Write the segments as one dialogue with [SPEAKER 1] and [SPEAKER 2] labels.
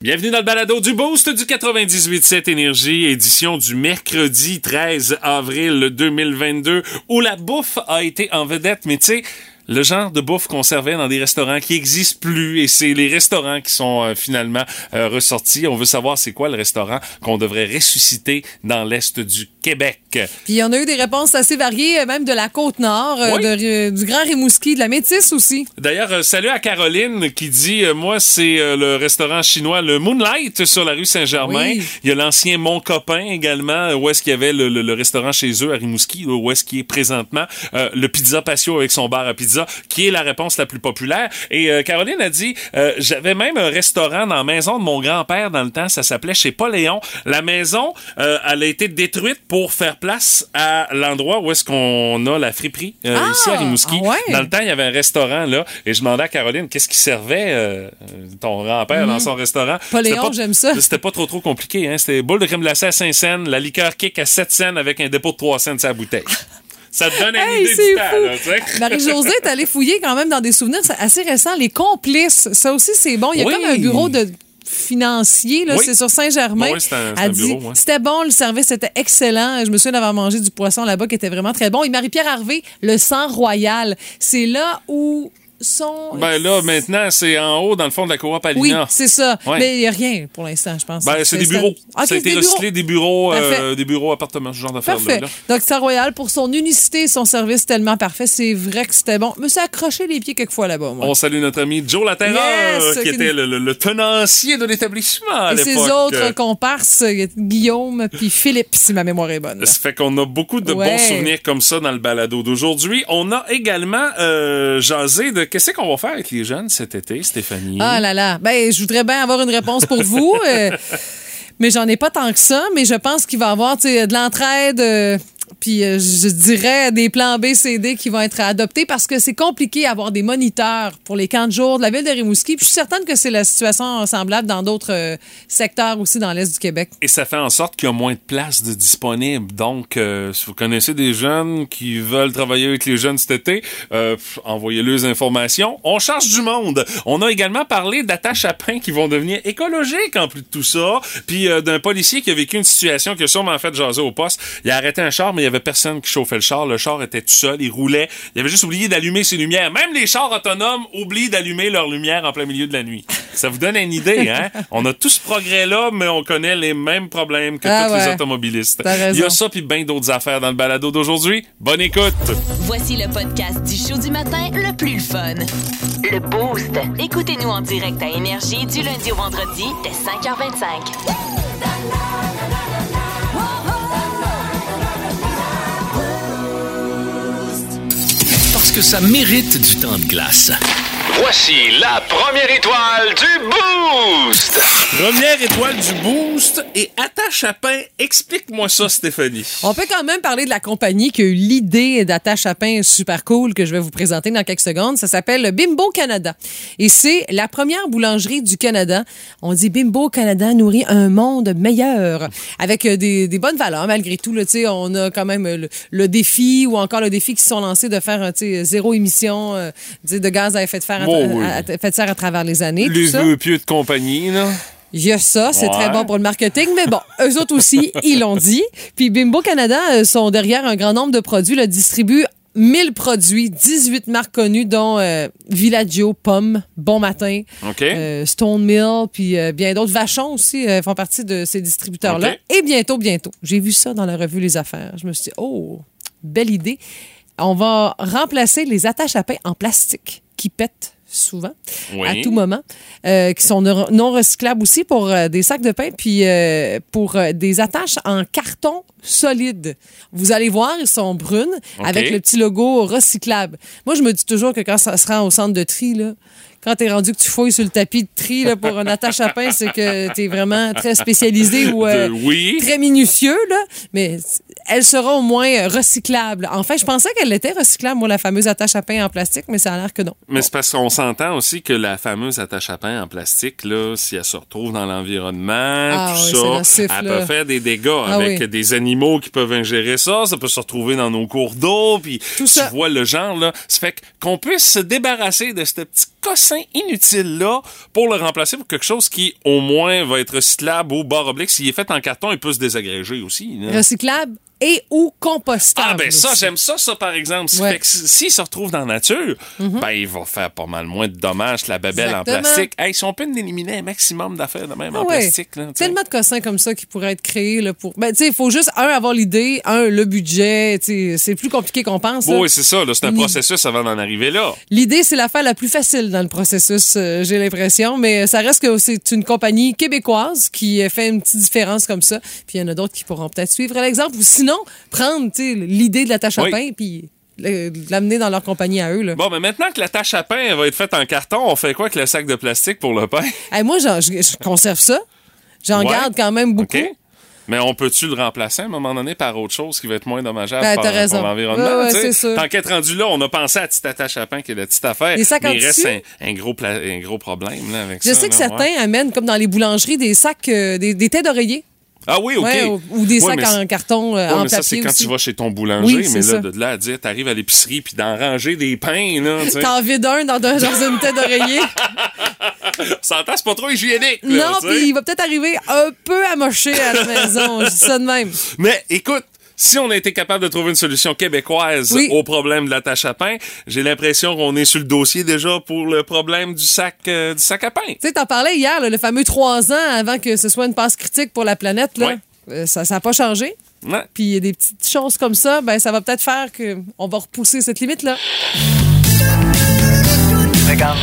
[SPEAKER 1] Bienvenue dans le balado du Boost du 98.7 Énergie, édition du mercredi 13 avril 2022, où la bouffe a été en vedette, mais tu sais, le genre de bouffe qu'on servait dans des restaurants qui existent plus et c'est les restaurants qui sont euh, finalement euh, ressortis. On veut savoir c'est quoi le restaurant qu'on devrait ressusciter dans l'est du Québec.
[SPEAKER 2] Puis on a eu des réponses assez variées, euh, même de la Côte-Nord,
[SPEAKER 1] Oui.
[SPEAKER 2] de- du Grand Rimouski, de la Métis aussi.
[SPEAKER 1] D'ailleurs, euh, salut à Caroline qui dit euh, moi c'est euh, le restaurant chinois le Moonlight sur la rue Saint-Germain.
[SPEAKER 2] Oui.
[SPEAKER 1] Il y a l'ancien Mon Copain également euh, où est-ce qu'il y avait le, le- le restaurant chez eux à Rimouski où est-ce qu'il est présentement euh, le Pizza Patio avec son bar à pizza qui est la réponse la plus populaire. Et euh, Caroline a dit euh, j'avais même un restaurant dans la maison de mon grand-père dans le temps, ça s'appelait chez Paul Léon. La maison euh, elle a été détruite pour faire place à l'endroit où est-ce qu'on a la friperie
[SPEAKER 2] Ah!
[SPEAKER 1] ici à Rimouski.
[SPEAKER 2] Ah ouais?
[SPEAKER 1] Dans le temps, il y avait un restaurant là, et je demandais à Caroline qu'est-ce qui servait ton grand-père dans son restaurant?
[SPEAKER 2] Mhm. Pas
[SPEAKER 1] C'était
[SPEAKER 2] Léon, j'aime ça.
[SPEAKER 1] C'était pas trop trop compliqué. Hein? C'était boule de crème glacée à 5 cents, la liqueur kick à 7 cents avec un dépôt de 3 cents sur la bouteille. Ça te donne une
[SPEAKER 2] Hey,
[SPEAKER 1] idée du temps.
[SPEAKER 2] Marie-Josée est allée fouiller quand même dans des souvenirs assez récents. Les complices, ça aussi, c'est bon. Il y a
[SPEAKER 1] Oui.
[SPEAKER 2] comme un bureau de financier, là,
[SPEAKER 1] Oui.
[SPEAKER 2] c'est sur Saint-Germain.
[SPEAKER 1] Oui, ouais.
[SPEAKER 2] C'était bon, le service était excellent. Je me souviens d'avoir mangé du poisson là-bas qui était vraiment très bon. Et Marie-Pierre Harvey, le sang royal, c'est là où sont...
[SPEAKER 1] Ben là, maintenant, c'est en haut, dans le fond de la
[SPEAKER 2] Oui,
[SPEAKER 1] Alina.
[SPEAKER 2] c'est ça.
[SPEAKER 1] Ouais.
[SPEAKER 2] Mais il n'y a rien pour l'instant, je pense.
[SPEAKER 1] Ben, c'est des bureaux.
[SPEAKER 2] Ok,
[SPEAKER 1] ça a été
[SPEAKER 2] des
[SPEAKER 1] recyclé
[SPEAKER 2] bureaux.
[SPEAKER 1] des bureaux, euh, des bureaux appartements, ce genre d'affaires-là.
[SPEAKER 2] Donc, Star Royal, pour son unicité et son service tellement parfait, c'est vrai que c'était bon. Je me suis accroché les pieds quelquefois là-bas, moi.
[SPEAKER 1] On salue notre ami Joe Laterreur,
[SPEAKER 2] Yes,
[SPEAKER 1] qui
[SPEAKER 2] qui
[SPEAKER 1] était
[SPEAKER 2] nous-
[SPEAKER 1] le, tenancier de l'établissement à
[SPEAKER 2] Et ses autres comparses, euh, Guillaume puis Philippe, si ma mémoire est bonne.
[SPEAKER 1] Ça fait qu'on a beaucoup de
[SPEAKER 2] Ouais.
[SPEAKER 1] bons souvenirs comme ça dans le balado d'aujourd'hui. On a également euh, jasé de qu'est-ce qu'on va faire avec les jeunes cet été, Stéphanie?
[SPEAKER 2] Ah là là. Ben, je voudrais bien avoir une réponse pour vous. euh, mais j'en ai pas tant que ça. Mais je pense qu'il va y avoir de l'entraide. euh, puis euh, je dirais des plans B, C, D qui vont être adoptés parce que c'est compliqué d'avoir des moniteurs pour les camps de jour de la ville de Rimouski. Puis je suis certaine que c'est la situation semblable dans d'autres euh, secteurs aussi dans l'Est du Québec.
[SPEAKER 1] Et ça fait en sorte qu'il y a moins de places de disponibles. Donc, euh, si vous connaissez des jeunes qui veulent travailler avec les jeunes cet été, euh, pff, envoyez-les les informations. On cherche du monde. On a également parlé d'attaches à pain qui vont devenir écologiques en plus de tout ça. Puis euh, d'un policier qui a vécu une situation qui a sûrement fait jaser au poste. Il a arrêté un char, mais il y avait personne qui chauffait le char. Le char était tout seul, il roulait. Il avait juste oublié d'allumer ses lumières. Même les chars autonomes oublient d'allumer leurs lumières en plein milieu de la nuit. Ça vous donne une idée, hein? On a tout ce progrès-là, mais on connaît les mêmes problèmes que
[SPEAKER 2] Ah
[SPEAKER 1] tous les automobilistes. Il y a ça puis bien d'autres affaires dans le balado d'aujourd'hui. Bonne écoute!
[SPEAKER 3] Voici le podcast du show du matin le plus fun. Le Boost. Écoutez-nous en direct à Énergie du lundi au vendredi dès 5h25.
[SPEAKER 4] Que ça mérite du temps de glace.
[SPEAKER 5] Voici la première étoile du Boost!
[SPEAKER 1] Première étoile du boost et attache à pain. Explique-moi ça, Stéphanie.
[SPEAKER 2] On peut quand même parler de la compagnie qui a eu l'idée d'attache à pain super cool que je vais vous présenter dans quelques secondes. Ça s'appelle Bimbo Canada. Et c'est la première boulangerie du Canada. On dit Bimbo Canada nourrit un monde meilleur avec euh, des, des bonnes valeurs malgré tout. Là, Tu sais, on a quand même le, le défi ou encore le défi qui se sont lancés de faire euh, zéro émission euh, de gaz à effet de serre à,
[SPEAKER 1] Oh oui.
[SPEAKER 2] à- à- travers les années.
[SPEAKER 1] Les vœux pieux de compagnie, là.
[SPEAKER 2] Il y a ça, c'est
[SPEAKER 1] Ouais.
[SPEAKER 2] très bon pour le marketing, mais bon, eux autres aussi, ils l'ont dit. Puis Bimbo Canada euh, sont derrière un grand nombre de produits, le distribuent 1000 produits, 18 marques connues, dont euh, Villaggio, Pomme, Bon Matin, euh, Stone Mill, puis euh, bien d'autres. Vachon aussi font partie de ces distributeurs-là. Et bientôt, bientôt, j'ai vu ça dans la revue Les Affaires. Je me suis dit, oh, belle idée. On va remplacer les attaches à pain en plastique qui pètent souvent,
[SPEAKER 1] Oui.
[SPEAKER 2] à tout moment, euh, qui sont non recyclables aussi pour euh, des sacs de pain, puis euh, pour des attaches en carton solide. Vous allez voir, ils sont brunes avec le petit logo recyclable. Moi, je me dis toujours que quand ça se rend au centre de tri, là, quand t'es rendu que tu fouilles sur le tapis de tri là, pour une attache à pain, c'est que t'es vraiment très spécialisé ou euh,
[SPEAKER 1] oui.
[SPEAKER 2] très minutieux, là. Mais elle sera au moins euh, recyclable. En fait, je pensais qu'elle était recyclable, moi, la fameuse attache à pain en plastique, mais ça a l'air que non.
[SPEAKER 1] Mais c'est parce qu'on s'entend aussi que la fameuse attache à pain en plastique, là, si elle se retrouve dans l'environnement,
[SPEAKER 2] Ah
[SPEAKER 1] tout
[SPEAKER 2] oui,
[SPEAKER 1] ça,
[SPEAKER 2] nocif,
[SPEAKER 1] elle
[SPEAKER 2] là.
[SPEAKER 1] peut faire des dégâts
[SPEAKER 2] Ah
[SPEAKER 1] avec
[SPEAKER 2] oui.
[SPEAKER 1] des animaux qui peuvent ingérer ça, ça peut se retrouver dans nos cours d'eau, puis
[SPEAKER 2] Tout
[SPEAKER 1] tu
[SPEAKER 2] ça.
[SPEAKER 1] vois le genre, là. Ça fait qu'on puisse se débarrasser de ce petit cossin inutile-là pour le remplacer pour quelque chose qui, au moins, va être recyclable au bord oblique. S'il est fait en carton, il peut se désagréger aussi.
[SPEAKER 2] Recyclable et ou compostable.
[SPEAKER 1] Ah ben ça, j'aime ça, ça par exemple. Ça
[SPEAKER 2] Ouais.
[SPEAKER 1] fait que s- s'il se retrouve dans la nature, ben il va faire pas mal moins de dommages que la babelle en plastique. Hey, si on peut éliminer un maximum d'affaires de même
[SPEAKER 2] Ah
[SPEAKER 1] en
[SPEAKER 2] ouais.
[SPEAKER 1] plastique. Là.
[SPEAKER 2] Tellement de cossins comme ça qui pourraient être créés là, pour. Ben, tu sais, il faut juste, un, avoir l'idée, un, le budget. C'est plus compliqué qu'on pense. là.
[SPEAKER 1] Oui, c'est ça. C'est un processus avant d'en arriver là.
[SPEAKER 2] L'idée, c'est l'affaire la plus facile dans le processus, euh, j'ai l'impression, mais ça reste que c'est une compagnie québécoise qui euh, fait une petite différence comme ça. Puis il y en a d'autres qui pourront peut-être suivre l'exemple ou sinon prendre tu sais, l'idée de la tâche à
[SPEAKER 1] Oui.
[SPEAKER 2] pain puis l'amener dans leur compagnie à eux. Là.
[SPEAKER 1] Bon, mais maintenant que la tâche à pain va être faite en carton, on fait quoi avec le sac de plastique pour le pain?
[SPEAKER 2] Hey, moi, je, je conserve ça. J'en
[SPEAKER 1] Ouais.
[SPEAKER 2] garde quand même beaucoup.
[SPEAKER 1] Mais on peut-tu le remplacer à un moment donné par autre chose qui va être moins dommageable
[SPEAKER 2] Ben,
[SPEAKER 1] pour, l'environnement?
[SPEAKER 2] Ouais, ouais.
[SPEAKER 1] Tant qu'être rendu là, on a pensé à la petite attache à pain qui est la petite affaire.
[SPEAKER 2] Les sacs
[SPEAKER 1] mais il reste un, un gros pla- un gros problème là, avec
[SPEAKER 2] Je
[SPEAKER 1] ça.
[SPEAKER 2] sais que certains amènent, comme dans les boulangeries, des sacs, euh, des, des têtes d'oreiller.
[SPEAKER 1] Ah oui, OK.
[SPEAKER 2] Ouais, ou, ou des
[SPEAKER 1] Ouais,
[SPEAKER 2] sacs
[SPEAKER 1] mais
[SPEAKER 2] en carton, euh,
[SPEAKER 1] Ouais,
[SPEAKER 2] en
[SPEAKER 1] mais ça, c'est quand
[SPEAKER 2] aussi.
[SPEAKER 1] tu vas chez ton boulanger,
[SPEAKER 2] Oui,
[SPEAKER 1] mais là,
[SPEAKER 2] ça.
[SPEAKER 1] de là à dire, t'arrives à l'épicerie puis d'en ranger des pains, là.
[SPEAKER 2] T'en vides un dans, dans une tête d'oreiller.
[SPEAKER 1] Ça c'est pas trop hygiénique, là,
[SPEAKER 2] non, puis il va peut-être arriver un peu amoché à la maison. Je dis ça de même.
[SPEAKER 1] Mais écoute, si on a été capable de trouver une solution québécoise
[SPEAKER 2] Oui.
[SPEAKER 1] au problème de la tâche à pain, j'ai l'impression qu'on est sur le dossier déjà pour le problème du sac, euh, du sac à pain.
[SPEAKER 2] Tu sais, t'en parlais hier, là, le fameux trois ans avant que ce soit une passe critique pour la planète. Là.
[SPEAKER 1] Ouais.
[SPEAKER 2] Euh, ça n'a pas changé.
[SPEAKER 1] Ouais.
[SPEAKER 2] Puis il y a des petites choses comme ça, ben ça va peut-être faire qu'on va repousser cette limite-là.
[SPEAKER 6] Regarde,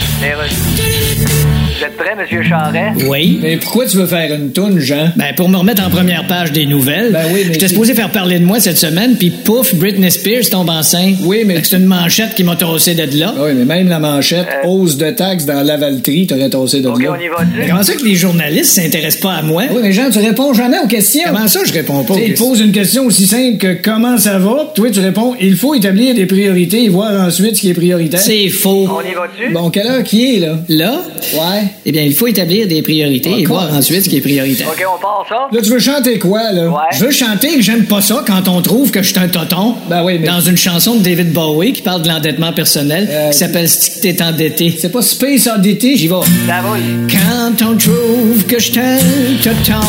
[SPEAKER 6] êtes prêt, Monsieur Charret?
[SPEAKER 7] Oui.
[SPEAKER 8] Mais pourquoi tu veux faire une toune, Jean?
[SPEAKER 7] Ben, pour me remettre en première page des nouvelles.
[SPEAKER 8] Ben oui, mais
[SPEAKER 7] J'étais supposé faire parler de moi cette semaine, puis pouf, Britney Spears tombe enceinte.
[SPEAKER 8] Oui, mais-
[SPEAKER 7] C'est une manchette qui m'a tossé de là.
[SPEAKER 8] Oui, mais même la manchette, hausse de taxes dans la Lavalterie, t'aurais tossé de
[SPEAKER 6] OK,
[SPEAKER 8] là.
[SPEAKER 6] on y
[SPEAKER 7] Mais
[SPEAKER 6] va-tu?
[SPEAKER 7] comment ça que les journalistes s'intéressent pas à moi?
[SPEAKER 8] Oui, mais Jean, tu réponds jamais aux questions.
[SPEAKER 7] Comment ça, je réponds pas aux
[SPEAKER 8] Tu sais, il
[SPEAKER 7] questions?
[SPEAKER 8] pose une question aussi simple que comment ça va, puis toi, tu réponds il faut établir des priorités et voir ensuite ce qui est prioritaire.
[SPEAKER 7] C'est faux.
[SPEAKER 6] On y va-tu?
[SPEAKER 8] Bon, quelle heure qui est, là?
[SPEAKER 7] Là,
[SPEAKER 8] Ouais.
[SPEAKER 7] Eh bien, il faut établir des priorités et voir ensuite ce qui est prioritaire.
[SPEAKER 6] OK, on part ça?
[SPEAKER 8] Là, tu veux chanter quoi, là?
[SPEAKER 6] Ouais.
[SPEAKER 7] Je veux chanter que j'aime pas ça quand on trouve que je suis un toton.
[SPEAKER 8] Ben oui, mais-
[SPEAKER 7] Dans une chanson de David Bowie qui parle de l'endettement personnel,
[SPEAKER 8] Euh,
[SPEAKER 7] qui s'appelle Stick t'es endetté.
[SPEAKER 8] C'est pas Space Oddity, j'y vais.
[SPEAKER 6] Ça roule.
[SPEAKER 7] Quand on trouve que je suis un toton.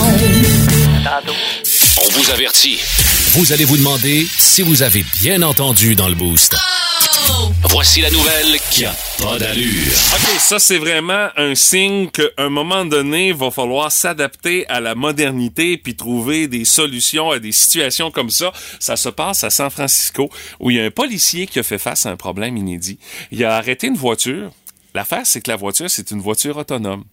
[SPEAKER 6] Tantôt.
[SPEAKER 4] On vous avertit. Vous allez vous demander si vous avez bien entendu dans le boost. Voici la nouvelle qui a pas d'allure.
[SPEAKER 1] OK, ça, c'est vraiment un signe qu'à un moment donné, va falloir s'adapter à la modernité puis trouver des solutions à des situations comme ça. Ça se passe à San Francisco, où il y a un policier qui a fait face à un problème inédit. Il a arrêté une voiture. L'affaire, c'est que la voiture, c'est une voiture autonome.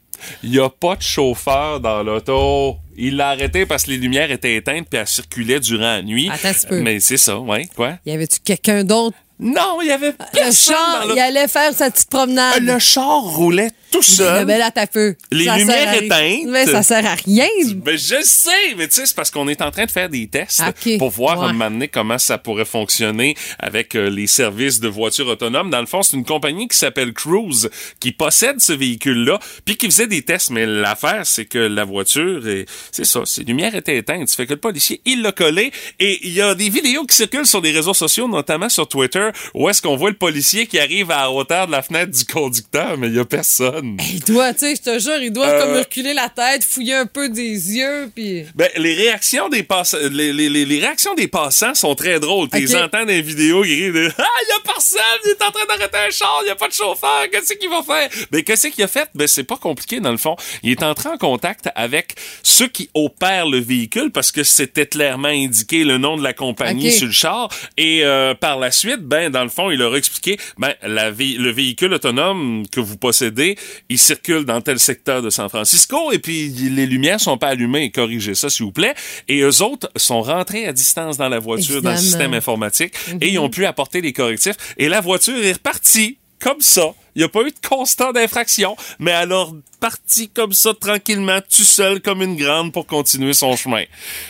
[SPEAKER 1] Il n'y a pas de chauffeur dans l'auto. Il l'a arrêté parce que les lumières étaient éteintes puis elle circulait durant la nuit.
[SPEAKER 2] Attends un petit peu.
[SPEAKER 1] Mais c'est ça, ouais, quoi?
[SPEAKER 2] Y avait-tu quelqu'un d'autre?
[SPEAKER 1] Non, il y avait
[SPEAKER 2] Le
[SPEAKER 1] personne
[SPEAKER 2] char,
[SPEAKER 1] dans l'auto.
[SPEAKER 2] il allait faire sa petite promenade.
[SPEAKER 1] Le char roulait tout seul.
[SPEAKER 2] Ben là, t'as peu.
[SPEAKER 1] Les
[SPEAKER 2] Ça
[SPEAKER 1] lumières éteintes.
[SPEAKER 2] Ouais, ça sert à rien.
[SPEAKER 1] Ben, je sais, mais tu sais, c'est parce qu'on est en train de faire des tests
[SPEAKER 2] Ok,
[SPEAKER 1] pour voir
[SPEAKER 2] ouais.
[SPEAKER 1] à un moment donné comment ça pourrait fonctionner avec euh, les services de voitures autonomes. Dans le fond, c'est une compagnie qui s'appelle Cruise qui possède ce véhicule-là, puis qui faisait des tests. Mais l'affaire, c'est que la voiture, est- c'est ça, ses lumières étaient éteintes. Ça fait que le policier, il l'a collé. Et il y a des vidéos qui circulent sur les réseaux sociaux, notamment sur Twitter, où est-ce qu'on voit le policier qui arrive à la hauteur de la fenêtre du conducteur, mais il y a personne.
[SPEAKER 2] Il doit, tu sais, je te jure, il doit
[SPEAKER 1] Euh,
[SPEAKER 2] comme reculer la tête, fouiller un peu des yeux, puis...
[SPEAKER 1] Ben, les réactions des passants, les, les, les, les réactions des passants sont très drôles. Tu les entends dans les vidéos, ils rient de Ah, il y a personne, il est en train d'arrêter un char, il y a pas de chauffeur, qu'est-ce qu'il va faire? Ben, qu'est-ce qu'il a fait? Ben, c'est pas compliqué, dans le fond. Il est entré en contact avec ceux qui opèrent le véhicule parce que c'était clairement indiqué le nom de la compagnie sur le char. Et euh, par la suite, ben, dans le fond, il leur a expliqué, ben, la le véhicule autonome que vous possédez, il circule dans tel secteur de San Francisco et puis les lumières sont pas allumées. Corrigez ça, s'il vous plaît. Et eux autres sont rentrés à distance dans la voiture, dans le système informatique et ils ont pu apporter les correctifs. Et la voiture est repartie comme ça. Il n'y a pas eu de constat d'infraction, mais elle a parti comme ça, tranquillement, tout seul, comme une grande, pour continuer son chemin.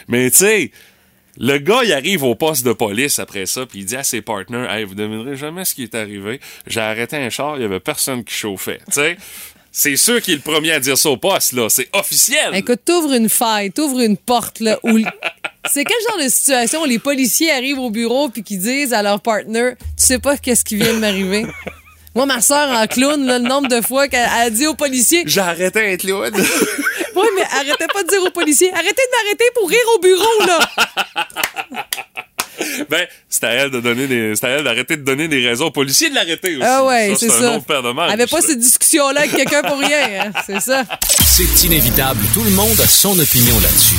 [SPEAKER 1] Mais tu sais, le gars, il arrive au poste de police après ça, puis il dit à ses partenaires, hey, vous devinerez jamais ce qui est arrivé. J'ai arrêté un char, il y avait personne qui chauffait. Tu sais, c'est sûr qu'il est le premier à dire ça au poste, là. C'est officiel.
[SPEAKER 2] Écoute, t'ouvres une faille, t'ouvres une porte, là, où... C'est quel genre de situation où les policiers arrivent au bureau puis qui disent à leur partner, tu sais pas qu'est-ce qui vient de m'arriver? Moi, ma soeur en clown, là, le nombre de fois qu'elle a dit aux policiers
[SPEAKER 1] J'ai arrêté un clown.
[SPEAKER 2] Oui, mais arrêtez pas de dire aux policiers Arrêtez de m'arrêter pour rire au bureau, là
[SPEAKER 1] ben, c'est à elle de donner des, c'est à elle d'arrêter de donner des raisons aux policiers de l'arrêter aussi.
[SPEAKER 2] Ah ouais, c'est
[SPEAKER 1] un
[SPEAKER 2] ça.
[SPEAKER 1] autre paire de manches.
[SPEAKER 2] Elle avait pas ces discussions-là avec quelqu'un pour rien. hein. C'est ça.
[SPEAKER 4] C'est inévitable, tout le monde a son opinion là-dessus.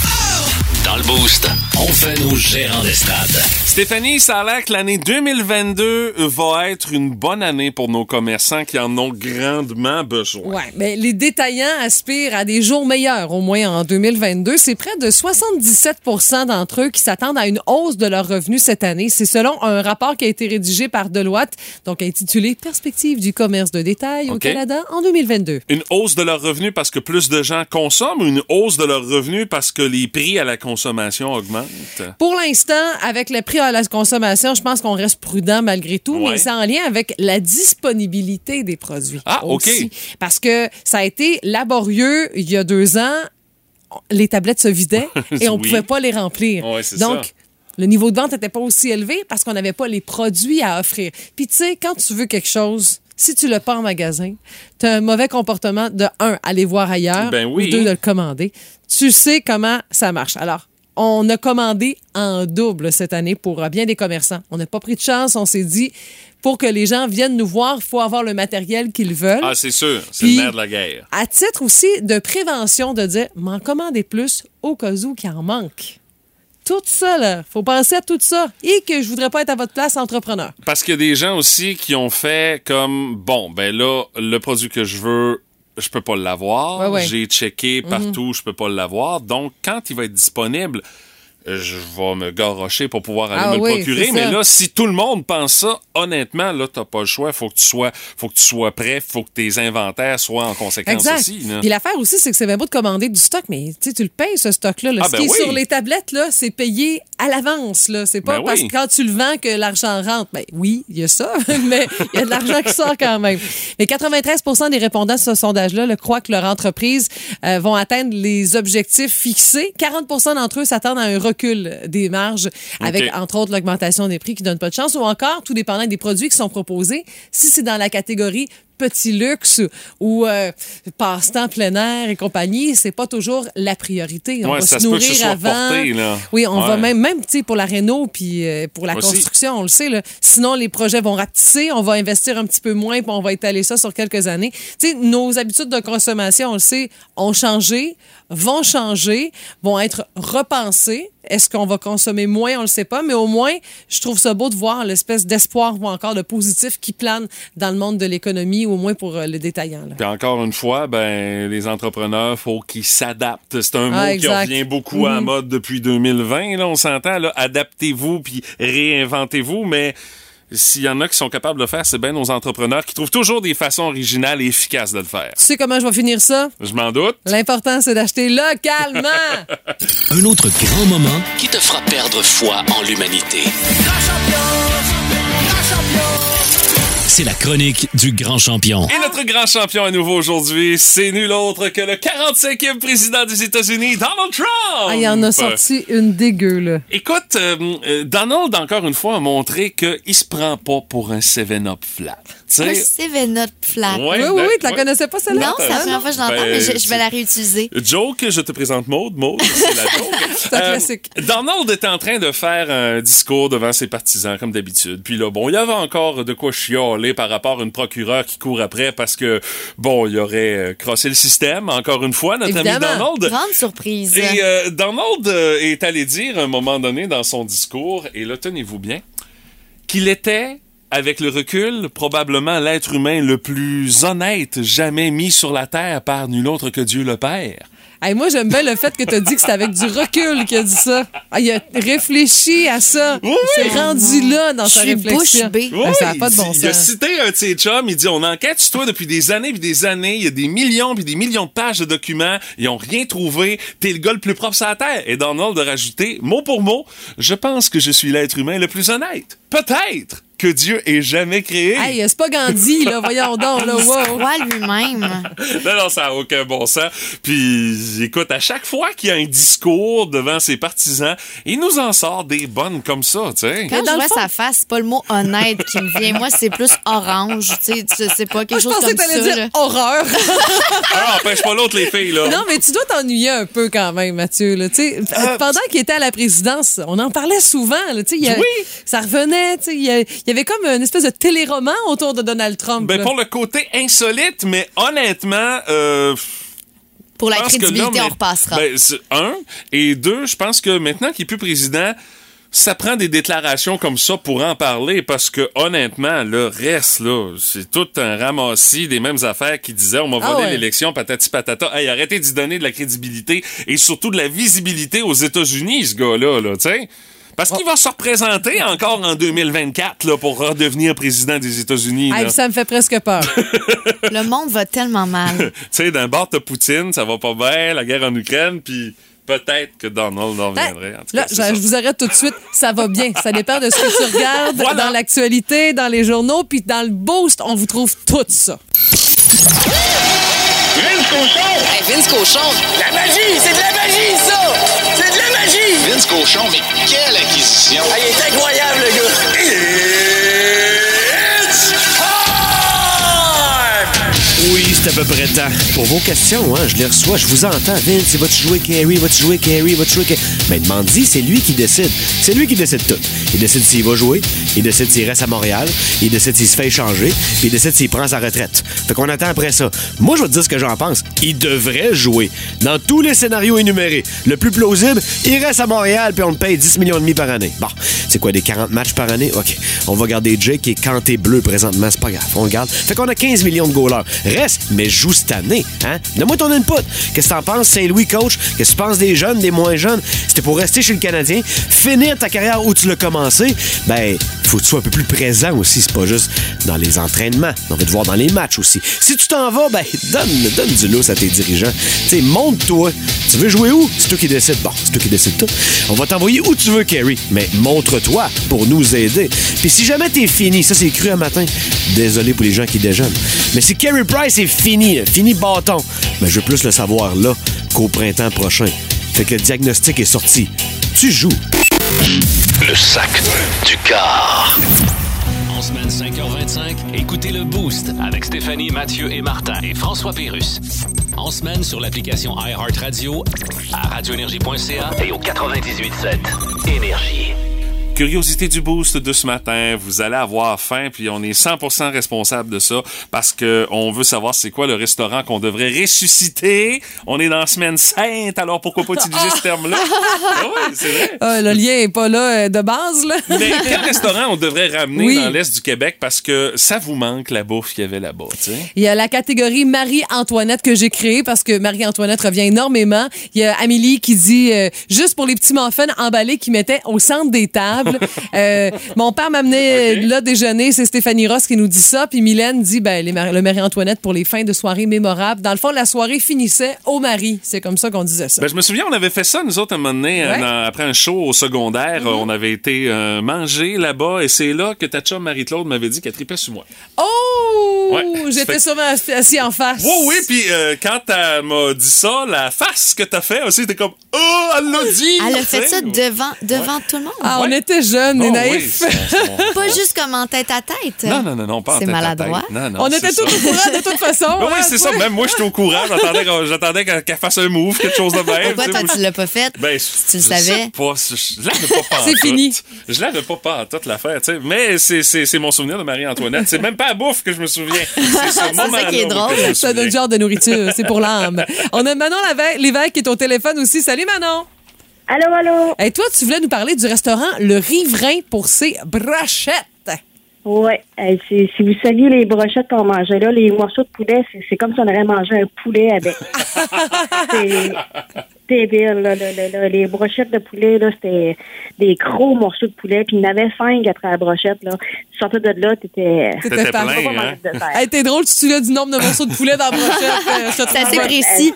[SPEAKER 4] Dans le Boost, on fait nos gérants d'estrade.
[SPEAKER 1] Stéphanie, ça a l'air que l'année 2022 va être une bonne année pour nos commerçants qui en ont grandement besoin.
[SPEAKER 2] Ouais, mais les détaillants aspirent à des jours meilleurs, au moins en 2022. C'est près de 77 d'entre eux qui s'attendent à une hausse de leurs revenus cette année. C'est selon un rapport qui a été rédigé par Deloitte, donc intitulé Perspective du commerce de détail au. Canada en 2022.
[SPEAKER 1] Une hausse de leurs revenus parce que plus de gens consomment ou une hausse de leurs revenus parce que les prix à la consommation
[SPEAKER 2] Pour l'instant, avec le prix à la consommation, je pense qu'on reste prudent malgré tout,
[SPEAKER 1] Ouais.
[SPEAKER 2] mais c'est en lien avec la disponibilité des produits.
[SPEAKER 1] Ah, OK.
[SPEAKER 2] aussi. Parce que ça a été laborieux il y a deux ans. Les tablettes se vidaient et on
[SPEAKER 1] Oui.
[SPEAKER 2] pouvait pas les remplir.
[SPEAKER 1] Ouais,
[SPEAKER 2] Donc,
[SPEAKER 1] ça.
[SPEAKER 2] le niveau de vente n'était pas aussi élevé parce qu'on n'avait pas les produits à offrir. Puis tu sais, quand tu veux quelque chose, si tu l'as pas en magasin, tu as un mauvais comportement de un, aller voir ailleurs,
[SPEAKER 1] Ben oui.
[SPEAKER 2] ou deux, de le commander. Tu sais comment ça marche. Alors, on a commandé en double cette année pour euh, bien des commerçants. On n'a pas pris de chance. On s'est dit, pour que les gens viennent nous voir, il faut avoir le matériel qu'ils veulent.
[SPEAKER 1] Ah, c'est sûr. C'est le nerf de la guerre.
[SPEAKER 2] à titre aussi de prévention, de dire, m'en commandez plus au cas où qu'il en manque. Tout ça, là, faut penser à tout ça. Et que je voudrais pas être à votre place entrepreneur.
[SPEAKER 1] Parce qu'il y a des gens aussi qui ont fait comme bon, ben là, le produit que je veux, je peux pas l'avoir.
[SPEAKER 2] Ouais, ouais.
[SPEAKER 1] J'ai checké partout, je peux pas l'avoir. Donc, quand il va être disponible, je vais me garrocher pour pouvoir aller
[SPEAKER 2] Ah
[SPEAKER 1] me
[SPEAKER 2] oui,
[SPEAKER 1] le procurer. Mais là, si tout le monde pense ça, honnêtement, là, t'as pas le choix. Faut que tu sois, faut que tu sois prêt. Faut que tes inventaires soient en conséquence
[SPEAKER 2] Exact.
[SPEAKER 1] aussi. là.
[SPEAKER 2] Puis l'affaire aussi, c'est que c'est bien beau de commander du stock, mais tu le payes, ce stock-là. là.
[SPEAKER 1] Ah,
[SPEAKER 2] Ce
[SPEAKER 1] ben
[SPEAKER 2] qui est sur les tablettes, là, c'est payé à l'avance. là. C'est pas
[SPEAKER 1] Ben
[SPEAKER 2] parce
[SPEAKER 1] oui.
[SPEAKER 2] que quand tu le vends que l'argent rentre. Ben oui, il y a ça, mais il y a de l'argent qui sort quand même. Mais 93% des répondants à ce sondage-là là, croient que leur entreprise euh, vont atteindre les objectifs fixés. 40% d'entre eux s'attendent à un recul des marges, avec, entre autres, l'augmentation des prix qui donne pas de chance, ou encore, tout dépendant des produits qui sont proposés, si c'est dans la catégorie petit luxe ou euh, passe-temps plein air et compagnie, c'est pas toujours la priorité. On
[SPEAKER 1] Ouais,
[SPEAKER 2] va se nourrir avant.
[SPEAKER 1] porté, là.
[SPEAKER 2] Oui, on va même, même tu sais, pour la réno puis euh, pour la
[SPEAKER 1] Aussi.
[SPEAKER 2] construction, on le sait. Là. Sinon, les projets vont rapetisser, on va investir un petit peu moins puis on va étaler ça sur quelques années. Tu sais, nos habitudes de consommation, on le sait, ont changé, vont changer, vont être repensées. Est-ce qu'on va consommer moins? On le sait pas, mais au moins, je trouve ça beau de voir l'espèce d'espoir ou encore de positif qui plane dans le monde de l'économie, au moins pour euh, le détaillant. là.
[SPEAKER 1] Puis encore une fois, ben les entrepreneurs, faut qu'ils s'adaptent. C'est un
[SPEAKER 2] Ah,
[SPEAKER 1] mot
[SPEAKER 2] exact.
[SPEAKER 1] qui revient beaucoup à la
[SPEAKER 2] Mhm.
[SPEAKER 1] mode depuis 2020. Là, on s'entend. Là, adaptez-vous puis réinventez-vous. Mais s'il y en a qui sont capables de le faire, c'est bien nos entrepreneurs qui trouvent toujours des façons originales et efficaces de le faire.
[SPEAKER 2] Tu sais comment je vais finir ça?
[SPEAKER 1] Je m'en doute.
[SPEAKER 2] L'important, c'est d'acheter localement.
[SPEAKER 4] Un autre grand moment qui te fera perdre foi en l'humanité. C'est la chronique du grand champion.
[SPEAKER 1] Et notre grand champion à nouveau aujourd'hui, c'est nul autre que le 45e président des États-Unis, Donald Trump.
[SPEAKER 2] Ah, il en a sorti une dégueu, là.
[SPEAKER 1] Écoute, euh, euh, Donald, encore une fois, a montré qu'il se prend pas pour un 7-Up flat. Sais,
[SPEAKER 9] 7-Up flat.
[SPEAKER 1] Ouais,
[SPEAKER 2] oui, oui,
[SPEAKER 1] ben,
[SPEAKER 2] oui, tu la
[SPEAKER 1] ouais.
[SPEAKER 2] connaissais pas, celle-là?
[SPEAKER 9] Non, c'est la première fois que je l'entends,
[SPEAKER 1] Ben,
[SPEAKER 9] mais je, je vais la réutiliser.
[SPEAKER 1] Joke, je te présente Maude. Maude, c'est la joke.
[SPEAKER 2] C'est un classique.
[SPEAKER 1] Donald était en train de faire un discours devant ses partisans, comme d'habitude. Puis là, bon, il y avait encore de quoi chialer par rapport à une procureure qui court après parce que, bon, il aurait euh, crossé le système, encore une fois, notre
[SPEAKER 2] Évidemment.
[SPEAKER 1] ami Donald.
[SPEAKER 9] Grande surprise.
[SPEAKER 1] Et euh, Donald euh, est allé dire à un moment donné dans son discours, et là, tenez-vous bien, qu'il était, avec le recul, probablement l'être humain le plus honnête jamais mis sur la terre par nul autre que Dieu le Père.
[SPEAKER 2] Hey, moi, j'aime bien le fait que tu as dit que c'était avec du recul qu'il a dit ça. Ah, il a réfléchi à ça.
[SPEAKER 1] Oui,
[SPEAKER 2] C'est rendu là dans sa réflexion.
[SPEAKER 9] bée.
[SPEAKER 2] Ben, ça n'a pas de bon
[SPEAKER 1] il, il a
[SPEAKER 2] sens.
[SPEAKER 1] cité un de ses chums, il dit on enquête sur toi depuis des années puis des années, il y a des millions puis des millions de pages de documents, ils ont rien trouvé, t'es le gars le plus propre sur la terre. Et Donald a rajouté mot pour mot, je pense que je suis l'être humain le plus honnête. Peut-être. Que Dieu ait jamais créé.
[SPEAKER 2] Hey, c'est pas Gandhi, là, voyons donc, là,
[SPEAKER 9] Il se
[SPEAKER 2] wow.
[SPEAKER 9] croit lui-même.
[SPEAKER 1] Non, non, ça n'a aucun bon sens. Puis, écoute, à chaque fois qu'il y a un discours devant ses partisans, il nous en sort des bonnes comme ça, tu sais.
[SPEAKER 9] Quand
[SPEAKER 2] dans
[SPEAKER 9] je vois
[SPEAKER 2] fond-
[SPEAKER 9] sa face, c'est pas le mot honnête qui me vient. Moi, c'est plus orange. Tu sais, c'est pas quelque
[SPEAKER 2] je
[SPEAKER 9] chose
[SPEAKER 2] pensais
[SPEAKER 9] comme
[SPEAKER 2] que t'allais
[SPEAKER 9] ça.
[SPEAKER 2] dire
[SPEAKER 9] là.
[SPEAKER 2] horreur.
[SPEAKER 1] Ah, empêche pas l'autre, les filles, là.
[SPEAKER 2] non, mais tu dois t'ennuyer un peu quand même, Mathieu. Là. Tu sais,
[SPEAKER 1] Euh,
[SPEAKER 2] pendant qu'il était à la présidence, on en parlait souvent. Là, tu sais, il y a-
[SPEAKER 1] Oui.
[SPEAKER 2] Ça revenait. tu sais, Il y, avait comme une espèce de téléroman autour de Donald Trump.
[SPEAKER 1] Ben,
[SPEAKER 2] là.
[SPEAKER 1] pour le côté insolite, mais honnêtement, euh,
[SPEAKER 9] Pour la crédibilité,
[SPEAKER 1] là,
[SPEAKER 9] on repassera.
[SPEAKER 1] ben, c'est un. Et deux, je pense que maintenant qu'il est plus président, ça prend des déclarations comme ça pour en parler parce que honnêtement, le reste, là, c'est tout un ramassis des mêmes affaires qui disaient on m'a
[SPEAKER 2] Ah
[SPEAKER 1] volé
[SPEAKER 2] ouais.
[SPEAKER 1] l'élection, patati patata. Hey, arrêtez d'y donner de la crédibilité et surtout de la visibilité aux États-Unis, ce gars-là, là, tu sais. Parce qu'il va se représenter encore en 2024 là, pour redevenir président des États-Unis.
[SPEAKER 2] Hey, ça me fait presque peur.
[SPEAKER 9] Le monde va tellement mal.
[SPEAKER 1] tu sais, d'un bord, t'as Poutine, ça va pas bien, la guerre en Ukraine, puis peut-être que Donald en reviendrait. En tout
[SPEAKER 2] Là,
[SPEAKER 1] cas,
[SPEAKER 2] je, vous arrête tout de suite. Ça va bien. Ça dépend de ce que tu regardes
[SPEAKER 1] Voilà.
[SPEAKER 2] dans l'actualité, dans les journaux, puis dans le boost, on vous trouve tout ça.
[SPEAKER 5] Vince Cochon!
[SPEAKER 10] Vince Cochon,
[SPEAKER 5] La magie! C'est de la magie, ça! Magie!
[SPEAKER 4] Vince Cochon, mais quelle acquisition!
[SPEAKER 5] Ah, il est incroyable, le gars!
[SPEAKER 11] C'est à peu près temps. Pour vos questions, hein, je les reçois, je vous entends. Vince, va-tu jouer Carey, va-tu jouer Carey, va-tu jouer Carey? Mais demande-y, c'est lui qui décide. C'est lui qui décide tout. Il décide s'il va jouer, il décide s'il reste à Montréal, il décide s'il se fait échanger, puis il décide s'il prend sa retraite. Fait qu'on attend après ça. Moi, je vais te dire ce que j'en pense. Il devrait jouer. Dans tous les scénarios énumérés. Le plus plausible, il reste à Montréal, puis on le paye 10 millions et demi par année. Bon, c'est quoi, des 40 matchs par année? OK. On va garder Jake qui est canté bleu présentement, c'est pas grave. On le garde. Fait qu'on a 15 millions de goalers. Reste, mais joue cette année, hein? Donne-moi ton input. Qu'est-ce que t'en penses, Saint-Louis, coach? Qu'est-ce que tu penses des jeunes, des moins jeunes? C'était pour rester chez le Canadien, finir ta carrière où tu l'as commencé, ben, faut que tu sois un peu plus présent aussi. C'est pas juste dans les entraînements. On veut te voir dans les matchs aussi. Si tu t'en vas, ben, donne, donne du lousse à tes dirigeants. Tu sais, montre-toi. Tu veux jouer où? C'est toi qui décides. Bon, c'est toi qui décides tout. On va t'envoyer où tu veux, Kerry. Mais montre-toi pour nous aider. Puis si jamais t'es fini, ça c'est cru un matin, désolé pour les gens qui déjeunent. Mais si Kerry Price est fini, là, fini bâton, ben je veux plus le savoir là qu'au printemps prochain. Fait que le diagnostic est sorti. Tu joues.
[SPEAKER 4] Le sac du car.
[SPEAKER 12] En semaine 5h25, écoutez le Boost avec Stéphanie, Mathieu et Martin et François Pérus. En semaine sur l'application iHeartRadio, à radioénergie.ca et au 98.7 Énergie.
[SPEAKER 1] Curiosité du boost de ce matin, vous allez avoir faim, puis on est 100% responsable de ça parce que on veut savoir c'est quoi le restaurant qu'on devrait ressusciter. On est dans la semaine sainte, alors pourquoi pas utiliser ce terme-là? Ah oui, c'est vrai.
[SPEAKER 2] Ah, le lien est pas là euh, de base, là.
[SPEAKER 1] Mais quel restaurant on devrait ramener
[SPEAKER 2] Oui.
[SPEAKER 1] dans l'est du Québec? Parce que ça vous manque la bouffe qu'il y avait là-bas, tu sais.
[SPEAKER 2] Il y a la catégorie Marie-Antoinette que j'ai créée parce que Marie-Antoinette revient énormément. Il y a Amélie qui dit euh, juste pour les petits muffins emballés qu'ils mettaient au centre des tables. Euh, mon père m'amenait là déjeuner, c'est Stéphanie Ross qui nous dit ça. Puis Mylène dit ben, les Mar- le Marie-Antoinette pour les fins de soirée mémorables. Dans le fond, la soirée finissait au mari. C'est comme ça qu'on disait ça.
[SPEAKER 1] Ben, je me souviens, on avait fait ça, nous autres, à un moment donné,
[SPEAKER 2] Ouais.
[SPEAKER 1] Euh, dans- après un show au secondaire. euh, On avait été euh, manger là-bas et c'est là que ta chum Marie-Claude m'avait dit qu'elle tripait sur moi.
[SPEAKER 2] Oh!
[SPEAKER 1] Ouais.
[SPEAKER 2] J'étais
[SPEAKER 1] Fait-
[SPEAKER 2] sûrement assis en face.
[SPEAKER 1] Oui, oui, puis euh, quand elle m'a dit ça, la face que t'as fait aussi, c'était comme « Oh, elle l'a dit! »
[SPEAKER 9] Elle a fait ça devant, devant tout le monde.
[SPEAKER 2] Ah, on était jeunes et
[SPEAKER 1] Oh,
[SPEAKER 2] naïfs.
[SPEAKER 1] oui, c'est- c'est-
[SPEAKER 9] Pas juste comme en tête à tête.
[SPEAKER 1] Non, non, non, non, pas en
[SPEAKER 9] C'est
[SPEAKER 1] tête à
[SPEAKER 9] maladroit.
[SPEAKER 1] tête. Non, non,
[SPEAKER 2] on
[SPEAKER 1] c'est
[SPEAKER 2] était tous au courant de toute façon.
[SPEAKER 1] Ben oui,
[SPEAKER 2] hein,
[SPEAKER 1] c'est ça. Même moi, j'étais au courant. J'attendais qu'elle- J'attendais qu'elle qu'elle fasse un move, quelque chose de même.
[SPEAKER 9] Pourquoi toi, tu l'as pas fait?
[SPEAKER 1] Ben,
[SPEAKER 9] si tu le
[SPEAKER 1] je
[SPEAKER 9] savais.
[SPEAKER 1] sais pas, je l'avais pas pas
[SPEAKER 2] C'est fini.
[SPEAKER 1] Je l'avais pas pas toute l'affaire, tu sais. Mais c'est- c'est c'est mon souvenir de Marie-Antoinette. C'est même pas la bouffe que je me souviens. C'est ce
[SPEAKER 9] ça qui est drôle.
[SPEAKER 2] C'est notre genre de nourriture, c'est pour l'âme. On a Manon Lévesque qui est au téléphone aussi. Salut Manon.
[SPEAKER 13] Allô, allô?
[SPEAKER 2] Et toi, tu voulais nous parler du restaurant Le Riverain pour ses brochettes.
[SPEAKER 13] Ouais, euh, c'est- si vous saviez les brochettes qu'on mangeait là, les morceaux de poulet, c'est- comme si on aurait mangé un poulet avec. c'est débile, là, là, là, là. Les brochettes de poulet, là, c'était des gros morceaux de poulet, puis il y en avait cinq après la brochette, là. Tu sortais de là, t'étais...
[SPEAKER 2] T'étais
[SPEAKER 1] plein,
[SPEAKER 13] pas
[SPEAKER 1] hein?
[SPEAKER 13] manger de terre.
[SPEAKER 2] Hey, t'es drôle, tu te souviens du nombre de morceaux de poulet dans la brochette. euh,
[SPEAKER 9] C'est assez précis.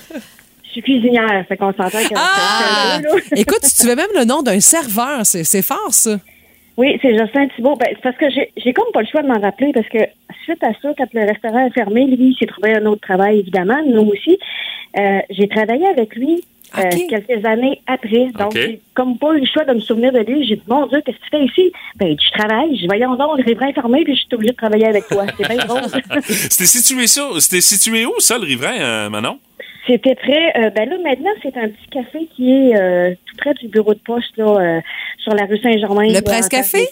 [SPEAKER 13] Suis cuisinière, fait qu'on s'entend que...
[SPEAKER 2] Ah! Écoute, tu veux même le nom d'un serveur. C'est c'est fort, ça.
[SPEAKER 13] Oui, c'est Jocelyn Thibault. Ben, c'est parce que j'ai j'ai comme pas le choix de m'en rappeler parce que suite à ça, quand le restaurant est fermé, lui, il s'est trouvé un autre travail, évidemment, nous aussi. Euh, j'ai travaillé avec lui euh, quelques années après. Donc,
[SPEAKER 1] OK.
[SPEAKER 13] j'ai comme pas eu le choix de me souvenir de lui. J'ai dit, mon Dieu, qu'est-ce que tu fais ici? Ben, je travaille. Je voyons donc, le riverain est fermé, puis je suis obligée de travailler avec toi. C'est bien drôle.
[SPEAKER 1] C'était situé, ça, c'était situé où, ça, le riverain, euh, Manon?
[SPEAKER 13] C'était très. euh, ben là, maintenant, c'est un petit café qui est euh, tout près du bureau de poste, là, euh, sur la rue Saint-Germain.
[SPEAKER 2] Le
[SPEAKER 13] face
[SPEAKER 2] Café?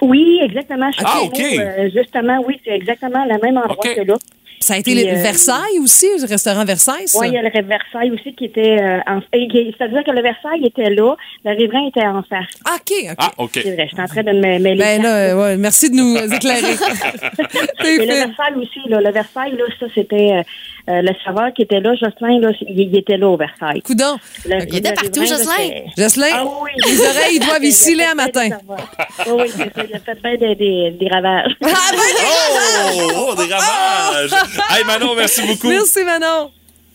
[SPEAKER 13] Oui, exactement.
[SPEAKER 2] Ah, OK.
[SPEAKER 13] euh, justement, oui, c'est exactement le même endroit que là.
[SPEAKER 2] Ça a été
[SPEAKER 13] Puis,
[SPEAKER 2] le
[SPEAKER 13] euh,
[SPEAKER 2] Versailles aussi, le restaurant Versailles, ça?
[SPEAKER 13] Oui, il y a le Versailles aussi qui était euh, en. C'est-à-dire que le Versailles était là, le riverain était en face.
[SPEAKER 2] OK, OK.
[SPEAKER 1] Ah, OK.
[SPEAKER 13] C'est vrai, je suis en train de me mêler.
[SPEAKER 2] Ben là, ouais, merci de nous éclairer.
[SPEAKER 13] Et le Versailles aussi, là, le Versailles, là, ça, c'était euh, le serveur qui était là, Jocelyn, là, il, était là au Versailles.
[SPEAKER 2] Coudon.
[SPEAKER 13] Le-
[SPEAKER 9] Il était partout, Jocelyn.
[SPEAKER 2] Jocelyn,
[SPEAKER 13] Ah oui.
[SPEAKER 2] les oreilles doivent y
[SPEAKER 13] Il a
[SPEAKER 2] sciller
[SPEAKER 13] fait
[SPEAKER 2] un
[SPEAKER 13] bien
[SPEAKER 2] matin.
[SPEAKER 13] Oui. Il a fait bien des, des, des ravages.
[SPEAKER 1] Oh, oh, des ravages! Hey, Manon, merci beaucoup.
[SPEAKER 2] Merci, Manon.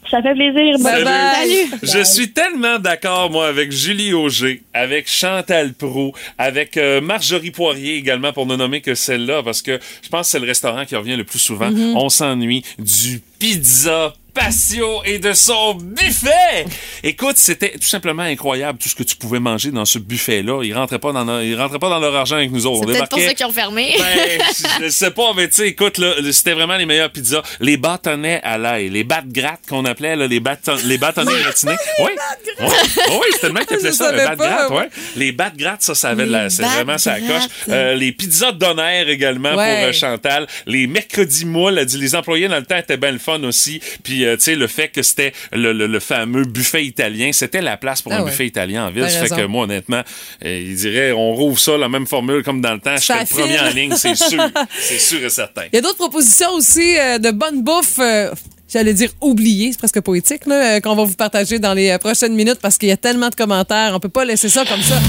[SPEAKER 13] Ça fait plaisir.
[SPEAKER 1] Salut. Je suis tellement d'accord, moi, avec Julie Auger, avec Chantal Prou, avec euh, Marjorie Poirier également, pour ne nommer que celle-là, parce que je pense que c'est le restaurant qui revient le plus souvent.
[SPEAKER 2] Mhm.
[SPEAKER 1] On s'ennuie du pizza patio et de son buffet. Écoute, c'était tout simplement incroyable tout ce que tu pouvais manger dans ce buffet-là. Ils rentraient pas dans, no- ils rentraient pas dans leur argent avec nous autres.
[SPEAKER 9] C'est peut-être pour ça qu'ils ont fermé.
[SPEAKER 1] ben, je sais pas, mais tu sais, écoute, là, c'était vraiment les meilleures pizzas. Les bâtonnets à l'ail, les battes grattes qu'on appelait, là, les, bâton- les bâtonnets gratinés. Oui, oui, oui, c'était le mec qui appelait
[SPEAKER 2] Je
[SPEAKER 1] ça, le
[SPEAKER 2] savais
[SPEAKER 1] batte
[SPEAKER 2] pas,
[SPEAKER 1] gratte,
[SPEAKER 2] ouais.
[SPEAKER 1] Les battes grattes, ça, ça avait de la,
[SPEAKER 2] Les
[SPEAKER 1] c'est
[SPEAKER 2] battes
[SPEAKER 1] vraiment ça coche.
[SPEAKER 2] grattes.
[SPEAKER 1] Euh, les pizzas d'honneur également
[SPEAKER 2] Ouais.
[SPEAKER 1] pour euh, Chantal. Les mercredis moules, les employés dans le temps étaient bien le fun aussi. Puis, euh, tu sais, le fait que c'était le, le- le fameux buffet italien, c'était la place pour
[SPEAKER 2] Ah
[SPEAKER 1] un
[SPEAKER 2] ouais.
[SPEAKER 1] buffet italien en ville. Ça fait que moi, honnêtement, euh, il dirait, on rouvre ça, la même formule comme dans le temps. Je
[SPEAKER 2] Ça
[SPEAKER 1] serais le premier en ligne, c'est sûr. C'est sûr et certain.
[SPEAKER 2] Il y a d'autres propositions aussi euh, de bonne bouffe. euh, J'allais dire oubliées, c'est presque poétique, là, qu'on va vous partager dans les prochaines minutes parce qu'il y a tellement de commentaires. On peut pas laisser ça comme ça.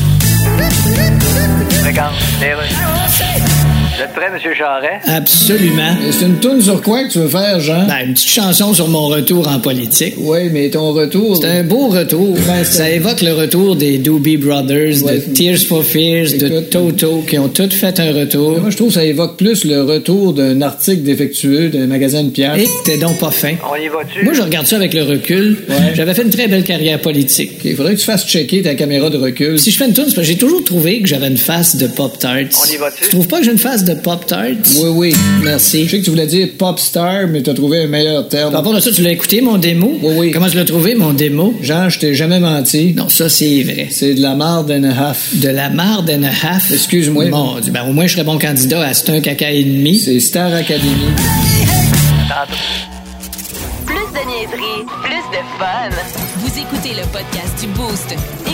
[SPEAKER 6] Regarde. Vous êtes prêt, M. Charret?
[SPEAKER 7] Absolument.
[SPEAKER 8] C'est une tourne sur quoi que tu veux faire, Jean?
[SPEAKER 7] Ben, une petite chanson sur mon retour en politique.
[SPEAKER 8] Oui, mais ton retour.
[SPEAKER 7] C'est un beau retour.
[SPEAKER 8] Ben,
[SPEAKER 7] Ça évoque le retour des Doobie Brothers,
[SPEAKER 8] Ouais.
[SPEAKER 7] de Tears for Fears, de Toto, qui ont tous fait un retour.
[SPEAKER 8] Moi, je trouve que ça évoque plus le retour d'un article défectueux d'un magasin de pierre.
[SPEAKER 7] Et t'es donc pas fin.
[SPEAKER 6] On y va-tu?
[SPEAKER 7] Moi, je regarde ça avec le recul. J'avavais fait une très belle carrière politique.
[SPEAKER 8] Il faudrait que tu fasses checker ta caméra de recul.
[SPEAKER 7] Si je fais une tourne, c'est parce que j'ai toujours trouvé que j'avais une face de Pop-Tarts.
[SPEAKER 6] On y va-tu?
[SPEAKER 7] Tu trouves pas que j'ai une face de Pop-Tarts?
[SPEAKER 8] Oui, oui.
[SPEAKER 7] Merci.
[SPEAKER 8] Je sais que tu voulais dire pop star, mais t'as trouvé un meilleur terme.
[SPEAKER 7] Par rapport à ça, tu l'as écouté, mon démo?
[SPEAKER 8] Oui, oui.
[SPEAKER 7] Comment tu l'as trouvé, mon démo?
[SPEAKER 8] Jean, je t'ai jamais menti.
[SPEAKER 7] Non, ça, c'est vrai.
[SPEAKER 8] C'est de la marde and a half.
[SPEAKER 7] De la marde and a half?
[SPEAKER 8] Excuse-moi.
[SPEAKER 7] Mon Dieu, ben, au moins, je serais bon candidat à C'est un caca et demi.
[SPEAKER 8] C'est Star Academy.
[SPEAKER 3] Plus de niaiserie, plus de fun. Vous écoutez le podcast du Boost.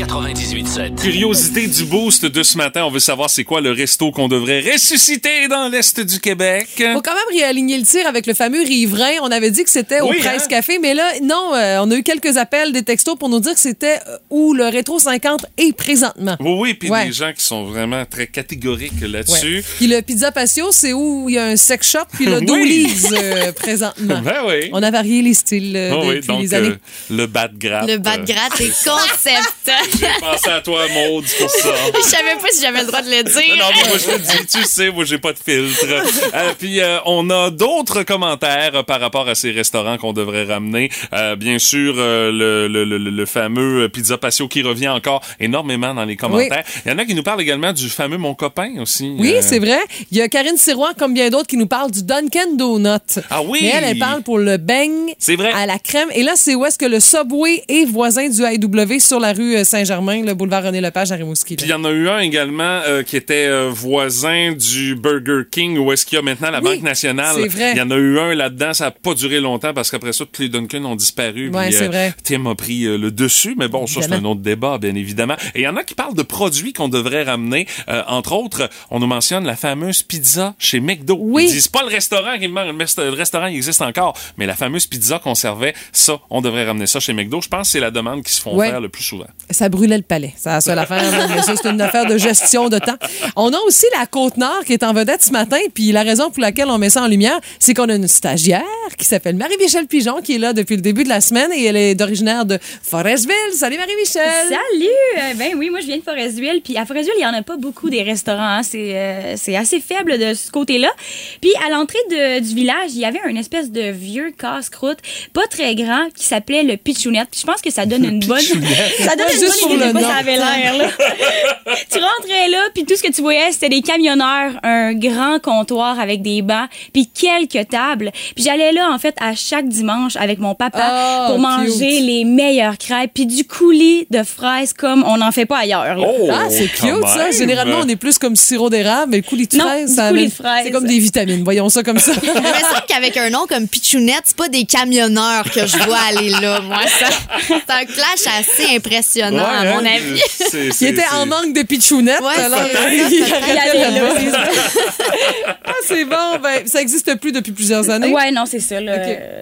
[SPEAKER 12] Énergie 98.7.
[SPEAKER 1] Curiosité du boost de ce matin, on veut savoir c'est quoi le resto qu'on devrait ressusciter dans l'Est du Québec.
[SPEAKER 2] Faut quand même réaligner le tir avec le fameux riverain. On avait dit que c'était au
[SPEAKER 1] Oui,
[SPEAKER 2] Presse
[SPEAKER 1] hein?
[SPEAKER 2] Café, mais là, non, euh, on a eu quelques appels, des textos pour nous dire que c'était euh, où le Rétro 50 est présentement.
[SPEAKER 1] Oui, oui, puis
[SPEAKER 2] Ouais.
[SPEAKER 1] des gens qui sont vraiment très catégoriques là-dessus.
[SPEAKER 2] Puis le Pizza Patio, c'est où il y a un sex shop, puis le
[SPEAKER 1] Oui.
[SPEAKER 2] Dolly's euh, présentement.
[SPEAKER 1] Ben oui.
[SPEAKER 2] On a varié les styles euh,
[SPEAKER 1] Oh oui,
[SPEAKER 2] depuis
[SPEAKER 1] donc
[SPEAKER 2] les années.
[SPEAKER 1] euh, le bat de gratte.
[SPEAKER 9] Le bas de
[SPEAKER 1] euh,
[SPEAKER 9] gratte est concept.
[SPEAKER 1] J'ai pensé à toi, Maud, pour ça.
[SPEAKER 9] Je savais pas si j'avais le droit de le dire.
[SPEAKER 1] non, mais moi je le dis, tu sais, moi j'ai pas de filtre. Euh, puis euh, on a d'autres commentaires par rapport à ces restaurants qu'on devrait ramener. Euh, bien sûr, euh, le, le, le, le fameux Pizza Patio qui revient encore énormément dans les commentaires. Il y en a qui nous parlent également du fameux Mon Copain aussi.
[SPEAKER 2] Oui,
[SPEAKER 1] Euh,
[SPEAKER 2] c'est vrai. Il y a Karine Sirois, comme bien d'autres, qui nous parle du Dunkin' Donut.
[SPEAKER 1] Ah oui!
[SPEAKER 2] Mais elle, elle parle pour le beigne
[SPEAKER 1] C'est vrai.
[SPEAKER 2] à la crème. Et là, c'est où est-ce que le Subway est voisin du AEW sur la rue euh, Saint-Germain, le boulevard René-Lepage à Rimouski. là.
[SPEAKER 1] Puis il y en a eu un également euh, qui était euh, voisin du Burger King où est-ce qu'il y a maintenant la
[SPEAKER 2] Oui,
[SPEAKER 1] Banque nationale.
[SPEAKER 2] c'est vrai.
[SPEAKER 1] Il y en a eu un là-dedans, ça a pas duré longtemps parce qu'après ça tous les Dunkin ont disparu. Puis,
[SPEAKER 2] c'est vrai.
[SPEAKER 1] Tim a pris euh, le dessus, mais bon, ça c'est un autre débat bien évidemment. Et il y en a qui parlent de produits qu'on devrait ramener. Euh, entre autres, on nous mentionne la fameuse pizza chez McDo.
[SPEAKER 2] Oui.
[SPEAKER 1] Ils disent pas le restaurant qui manque, le rest- le restaurant il existe encore, mais la fameuse pizza qu'on servait, ça, on devrait ramener ça chez McDo. Je pense que c'est la demande qui se font
[SPEAKER 2] Ouais.
[SPEAKER 1] faire le plus souvent.
[SPEAKER 2] Ça brûlait le palais. C'est la seule affaire, mais ça, c'est une affaire de gestion de temps. On a aussi la Côte-Nord qui est en vedette ce matin, puis la raison pour laquelle on met ça en lumière, c'est qu'on a une stagiaire qui s'appelle Marie-Michel Pigeon, qui est là depuis le début de la semaine, et elle est originaire de Forestville. Salut Marie-Michel!
[SPEAKER 10] Salut! Euh, ben oui, moi je viens de Forestville. Puis à Forestville, il n'y en a pas beaucoup des restaurants. hein. C'est euh, c'est assez faible de ce côté-là. Puis à l'entrée de- du village, il y avait un espèce de vieux casse-croûte, pas très grand, qui s'appelait le Pichounette. Puis je pense que ça donne une bonne. ça donne
[SPEAKER 2] Ouais,
[SPEAKER 10] une
[SPEAKER 2] juste
[SPEAKER 10] bonne idée
[SPEAKER 2] pour
[SPEAKER 10] de
[SPEAKER 2] le
[SPEAKER 10] quoi ça avait l'air, là. tu rentrais là, puis tout ce que tu voyais, c'était des camionneurs, un grand comptoir avec des bancs, puis quelques tables. Puis j'allais là, en fait, à chaque dimanche avec mon papa
[SPEAKER 2] Oh,
[SPEAKER 10] pour manger
[SPEAKER 2] cute.
[SPEAKER 10] les meilleures crêpes, puis du coulis de fraises comme on n'en fait pas ailleurs. là.
[SPEAKER 2] ah, c'est cute, ça. Généralement, on est plus comme sirop d'érable, mais le coulis de
[SPEAKER 10] Non,
[SPEAKER 2] fraise,
[SPEAKER 10] du
[SPEAKER 2] ça
[SPEAKER 10] coulis
[SPEAKER 2] amène-
[SPEAKER 10] de fraise.
[SPEAKER 2] c'est comme des vitamines. Voyons ça comme ça.
[SPEAKER 9] Mais c'est vrai qu'avec un nom comme Pichounette, c'est pas des camionneurs que je vois aller là, moi. Ça- C'est un clash assez impressionnant, à mon
[SPEAKER 1] hein,
[SPEAKER 9] avis.
[SPEAKER 1] c'est-
[SPEAKER 2] Il
[SPEAKER 1] c'est-
[SPEAKER 2] était en manque de pitchounette.
[SPEAKER 9] Ouais,
[SPEAKER 2] alors, il. Ah, c'est bon. Ben, ça n'existe plus depuis plusieurs années.
[SPEAKER 10] Ouais, non, c'est ça.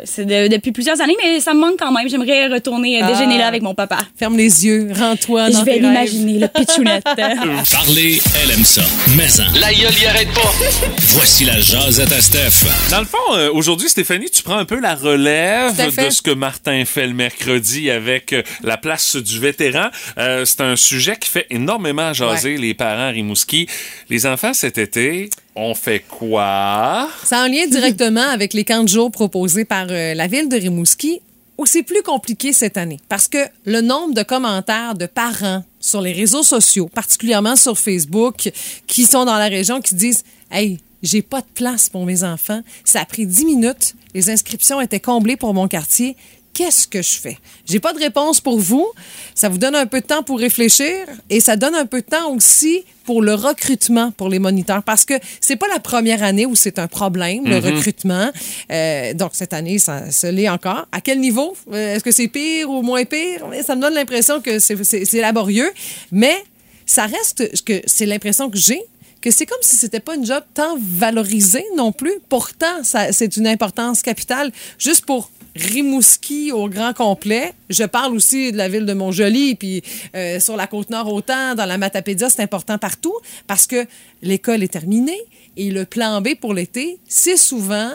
[SPEAKER 10] C'est de- depuis plusieurs années, mais ça me manque quand même. J'aimerais retourner euh,
[SPEAKER 2] Ah.
[SPEAKER 10] déjeuner là avec mon papa.
[SPEAKER 2] Ferme les yeux, rends-toi dans
[SPEAKER 10] Je vais l'imaginer, le pitchounette.
[SPEAKER 4] Parler, elle aime ça. Mais en,
[SPEAKER 12] La gueule y arrête pas.
[SPEAKER 4] voici la jasette à Steph.
[SPEAKER 1] Dans le fond, euh, aujourd'hui, Stéphanie, tu prends un peu la relève de ce que Martin fait le mercredi avec euh, la place du vétéran. Euh, c'est un sujet qui fait énormément jaser les parents à Rimouski. Les enfants, cet été, on fait quoi?
[SPEAKER 2] Ça a un lien directement avec les camps de jour proposés par euh, la ville de Rimouski, où c'est plus compliqué cette année. Parce que le nombre de commentaires de parents sur les réseaux sociaux, particulièrement sur Facebook, qui sont dans la région, qui disent Hey, j'ai pas de place pour mes enfants. Ça a pris 10 minutes. Les inscriptions étaient comblées pour mon quartier. Qu'est-ce que je fais? J'ai pas de réponse pour vous. Ça vous donne un peu de temps pour réfléchir et ça donne un peu de temps aussi pour le recrutement pour les moniteurs parce que c'est pas la première année où c'est un problème, le recrutement. Euh, donc, cette année, ça se l'est encore. À quel niveau? Euh, Est-ce que c'est pire ou moins pire? Ça me donne l'impression que c'est- laborieux, mais ça reste que c'est l'impression que j'ai que c'est comme si c'était pas une job tant valorisée non plus. Pourtant, c'est une importance capitale juste pour Rimouski au grand complet. Je parle aussi de la ville de Montjoli, puis euh, sur la côte nord autant, dans la Matapédia, c'est important partout parce que l'école est terminée et le plan B pour l'été, c'est souvent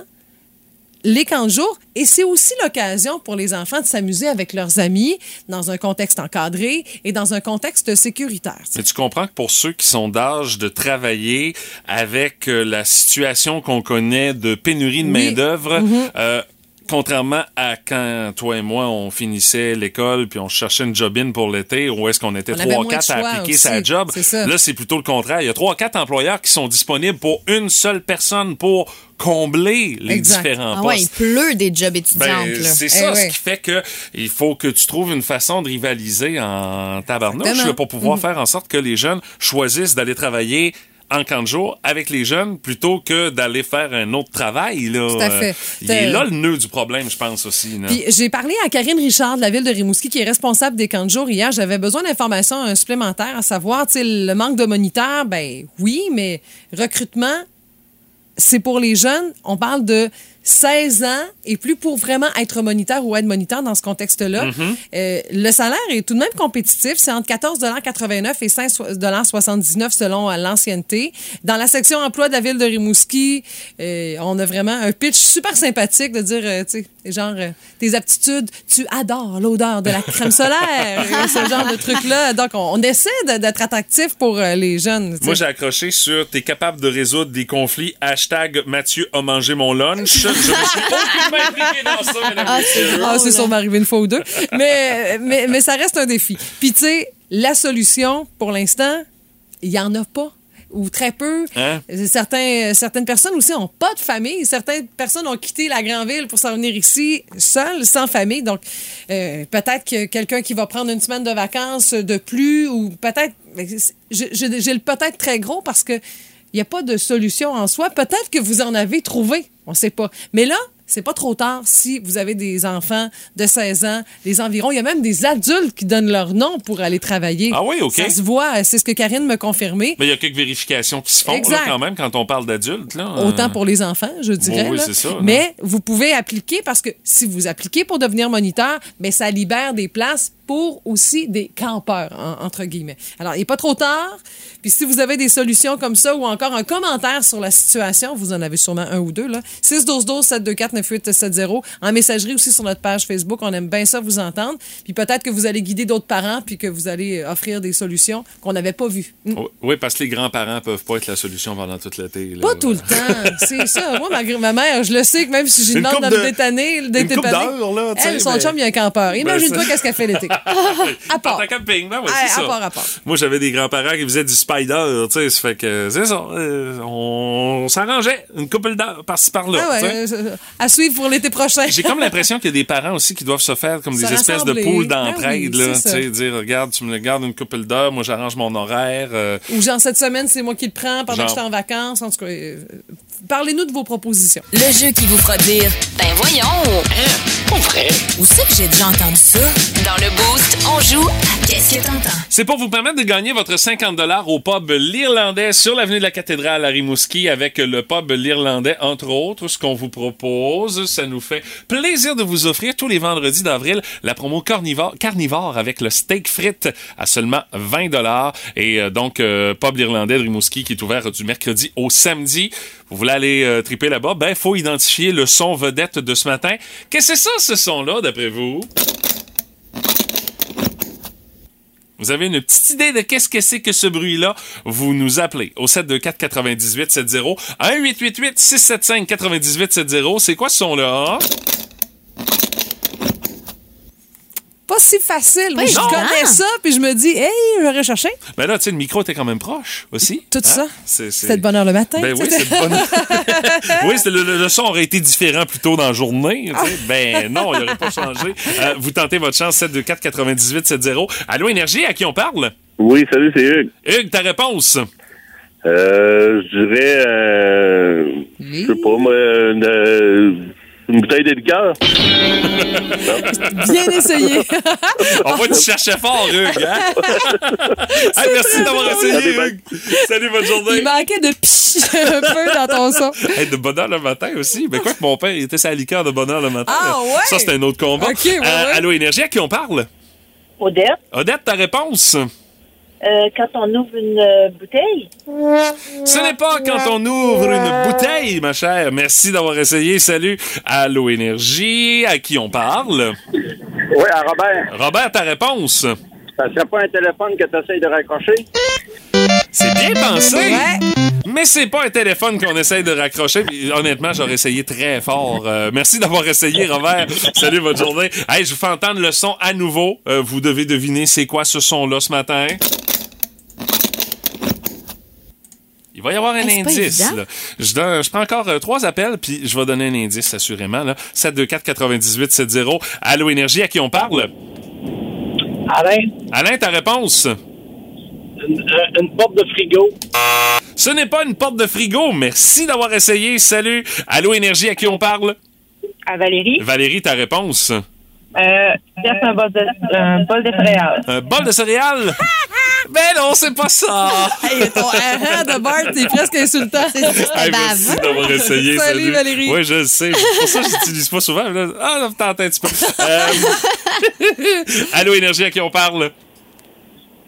[SPEAKER 2] les camps de jour et c'est aussi l'occasion pour les enfants de s'amuser avec leurs amis dans un contexte encadré et dans un contexte sécuritaire.
[SPEAKER 1] Mais tu comprends que pour ceux qui sont d'âge de travailler avec euh, la situation qu'on connaît de pénurie de
[SPEAKER 2] Oui.
[SPEAKER 1] main-d'œuvre,
[SPEAKER 2] Mhm.
[SPEAKER 1] euh, contrairement à quand toi et moi on finissait l'école puis on cherchait une job-in pour l'été, où est-ce qu'on était trois quatre à appliquer
[SPEAKER 2] aussi.
[SPEAKER 1] sa job, là c'est plutôt le contraire. Il y a trois quatre employeurs qui sont disponibles pour une seule personne pour combler les
[SPEAKER 2] Exact.
[SPEAKER 1] différents
[SPEAKER 9] Ah ouais, il
[SPEAKER 1] postes.
[SPEAKER 9] pleut des jobs étudiantes.
[SPEAKER 1] Ben, c'est
[SPEAKER 2] Eh
[SPEAKER 1] ça,
[SPEAKER 2] ouais.
[SPEAKER 1] ce qui fait que il faut que tu trouves une façon de rivaliser en tabarnouche là, pour pouvoir
[SPEAKER 2] Mhm.
[SPEAKER 1] faire en sorte que les jeunes choisissent d'aller travailler en camp de jour avec les jeunes plutôt que d'aller faire un autre travail. Là.
[SPEAKER 2] Tout à fait.
[SPEAKER 1] Il est là le nœud du problème, je pense aussi.
[SPEAKER 2] j'ai parlé à Karine Richard de la ville de Rimouski qui est responsable des camps de jour hier. J'avais besoin d'informations euh, supplémentaires à savoir, le manque de moniteurs, ben oui, mais recrutement, c'est pour les jeunes. On parle de 16 ans et plus pour vraiment être moniteur ou être moniteur dans ce contexte-là.
[SPEAKER 1] Mm-hmm.
[SPEAKER 2] Euh, le salaire est tout de même compétitif. C'est entre 14,89 et 5,79 selon euh, l'ancienneté. Dans la section emploi de la ville de Rimouski, euh, on a vraiment un pitch super sympathique de dire, euh, tu sais, genre, tes aptitudes, tu adores l'odeur de la crème solaire, ce genre de trucs-là. Donc, on, on essaie d'être attractif pour les jeunes.
[SPEAKER 1] Moi, j'ai accroché sur T'es capable de résoudre des conflits. Hashtag Mathieu a mangé mon lunch. Je me suis aucunement impliqué dans ça, mesdames
[SPEAKER 9] Ah, c'est.
[SPEAKER 2] Ah, c'est sûrement arrivé une fois ou deux. Mais, mais, mais ça reste un défi. Puis, tu sais, la solution, pour l'instant, il n'y en a pas. Ou très peu.
[SPEAKER 1] Hein?
[SPEAKER 2] Certains, certaines personnes aussi n'ont pas de famille. Certaines personnes ont quitté la grande ville pour s'en venir ici seules, sans famille. Donc, euh, peut-être que quelqu'un qui va prendre une semaine de vacances de plus, ou peut-être. J'ai le peut-être très gros parce que il n'y a pas de solution en soi. Peut-être que vous en avez trouvé. On ne sait pas. Mais là, c'est pas trop tard si vous avez des enfants de 16 ans, les environs. Il y a même des adultes qui donnent leur nom pour aller travailler.
[SPEAKER 1] Ah oui, OK.
[SPEAKER 2] Ça se voit. C'est ce que Karine me confirmait.
[SPEAKER 1] Mais il y a quelques vérifications qui se font là, quand même quand on parle d'adultes. là.
[SPEAKER 2] Autant
[SPEAKER 1] Euh,
[SPEAKER 2] pour les enfants, je dirais.
[SPEAKER 1] oui, c'est ça, là.
[SPEAKER 2] Mais vous pouvez appliquer parce que si vous appliquez pour devenir moniteur, mais ça libère des places pour aussi des campeurs, en- entre guillemets. Alors, il n'est pas trop tard. Puis si vous avez des solutions comme ça ou encore un commentaire sur la situation, vous en avez sûrement un ou deux, là. 612-12-724-9870. En messagerie aussi sur notre page Facebook. On aime bien ça vous entendre. Puis peut-être que vous allez guider d'autres parents puis que vous allez offrir des solutions qu'on n'avait pas vues. Mm.
[SPEAKER 1] Oui, Oui, parce que les grands-parents peuvent pas être la solution pendant toute l'été.
[SPEAKER 2] Pas tout le temps, c'est ça. Moi, ma, ma mère, je le sais que même si j'ai demande de me détanner, d'être elle, son
[SPEAKER 1] ben-
[SPEAKER 2] chum, il y a un campeur. Imagine-toi
[SPEAKER 1] Ben, c'est-
[SPEAKER 2] qu'est-ce qu'elle fait l'été. à part.
[SPEAKER 1] En camping, ben ouais,
[SPEAKER 2] à
[SPEAKER 1] ça.
[SPEAKER 2] part, à part.
[SPEAKER 1] Moi, j'avais des grands-parents qui faisaient du spider, tu sais, ça fait que c'est ça. euh, on s'arrangeait une couple d'heures par-ci par-là.
[SPEAKER 2] Ah ouais,
[SPEAKER 1] sais.
[SPEAKER 2] euh, à suivre pour l'été prochain.
[SPEAKER 1] J'ai comme l'impression qu'il y a des parents aussi qui doivent se faire comme des espèces de poules
[SPEAKER 2] Ben
[SPEAKER 1] d'entraide,
[SPEAKER 2] oui,
[SPEAKER 1] tu sais, dire regarde, tu me le gardes une couple d'heures, moi j'arrange mon horaire. euh,
[SPEAKER 2] Ou genre, cette semaine, c'est moi qui le prends pendant
[SPEAKER 1] Genre.
[SPEAKER 2] que j'étais en vacances. En tout cas, euh, parlez-nous de vos propositions.
[SPEAKER 3] Le jeu qui vous fera dire Ben voyons! Pour vrai? Où c'est que j'ai déjà entendu ça? Dans le Boost, on joue à Qu'est-ce que t'entends?
[SPEAKER 1] C'est pour vous permettre de gagner votre 50 au pub l'Irlandais sur l'avenue de la Cathédrale à Rimouski avec le pub l'Irlandais, entre autres. Ce qu'on vous propose, ça nous fait plaisir de vous offrir tous les vendredis d'avril la promo carnivore, carnivore avec le steak frites à seulement 20 Et euh, donc, euh, pub l'Irlandais de Rimouski qui est ouvert du mercredi au samedi. Vous voulez aller euh, triper là-bas? Ben, faut identifier le son vedette de ce matin. Qu'est-ce que c'est ça, ce son-là, d'après vous? Vous avez une petite idée de qu'est-ce que c'est que ce bruit-là? Vous nous appelez au 724 98 70 1 888 675 98 70. C'est quoi ce son-là?
[SPEAKER 2] Pas si facile. Moi, je connais ça, puis je me dis, hey, j'aurais cherché.
[SPEAKER 1] Ben là, tu sais, le micro était quand même proche aussi.
[SPEAKER 2] Tout
[SPEAKER 1] Hein?
[SPEAKER 2] ça?
[SPEAKER 1] C'est- c'est-
[SPEAKER 2] C'était de bonne heure le matin.
[SPEAKER 1] Ben oui, c'est de bonne Oui, c'est le, le- le son aurait été différent plus tôt dans la journée. sais. Ben non, il n'aurait pas changé. Euh, vous tentez votre chance 724 98 70. Allô, Énergie, à qui on parle?
[SPEAKER 14] Oui, salut, c'est Hugues.
[SPEAKER 1] Hugues, ta réponse?
[SPEAKER 14] Euh, je dirais, euh, je sais pas, moi, une, euh, une bouteille de liqueur.
[SPEAKER 2] Bien essayé.
[SPEAKER 1] On voit que tu cherchais fort, Hugues. Hein? Hey, merci d'avoir essayé, Hugues. Salut, bonne journée.
[SPEAKER 2] Il manquait de pich un peu dans ton son.
[SPEAKER 1] Hey, de bonheur le matin aussi. Ben quoi que mon père il était sa liqueur de bonheur le matin.
[SPEAKER 2] Ah, ouais?
[SPEAKER 1] Ça, c'est un autre combat.
[SPEAKER 2] Ok, ouais,
[SPEAKER 1] Euh,
[SPEAKER 2] ouais.
[SPEAKER 1] Allô, Énergie, à qui on parle?
[SPEAKER 13] Odette,
[SPEAKER 1] Odette, ta réponse?
[SPEAKER 13] Euh, quand on ouvre une euh, bouteille,
[SPEAKER 1] Ce n'est pas quand on ouvre une bouteille, ma chère. Merci d'avoir essayé. Salut. Allô, Énergie, à qui on parle?
[SPEAKER 15] Oui, à Robert.
[SPEAKER 1] Robert, ta réponse?
[SPEAKER 15] Ça serait pas un téléphone que tu essayes de raccrocher?
[SPEAKER 1] C'est bien pensé. Mais c'est pas un téléphone qu'on essaye de raccrocher. Puis, honnêtement, j'aurais essayé très fort. Euh, merci d'avoir essayé, Robert. Salut, bonne journée. Hey, je vous fais entendre le son à nouveau. Euh, vous devez deviner c'est quoi ce son-là ce matin. Il va y avoir un
[SPEAKER 9] Hey,
[SPEAKER 1] indice. là. Je, donne- je prends encore euh, trois appels, puis je vais donner un indice, assurément. Là. 724 98 70. Allô, Énergie, à qui on parle?
[SPEAKER 15] Alain,
[SPEAKER 1] Alain, ta réponse?
[SPEAKER 15] une, euh, une porte de frigo.
[SPEAKER 1] Ce n'est pas une porte de frigo. Merci d'avoir essayé. Salut. Allô, Énergie, à qui on parle?
[SPEAKER 13] à Valérie,
[SPEAKER 1] Valérie, ta réponse?
[SPEAKER 13] Euh, un bol de, un bol de céréales.
[SPEAKER 1] Un bol de céréales? ben non, c'est pas ça.
[SPEAKER 2] Hey, ton ah de Bart, t'es presque insultant.
[SPEAKER 1] Hey, merci d'avoir essayé.
[SPEAKER 2] Salut, Valérie.
[SPEAKER 1] Oui, je le sais. C'est pour ça que je l'utilise pas souvent. Là, Ah, tente un petit peu. Euh, Allô, Énergie, à qui on parle?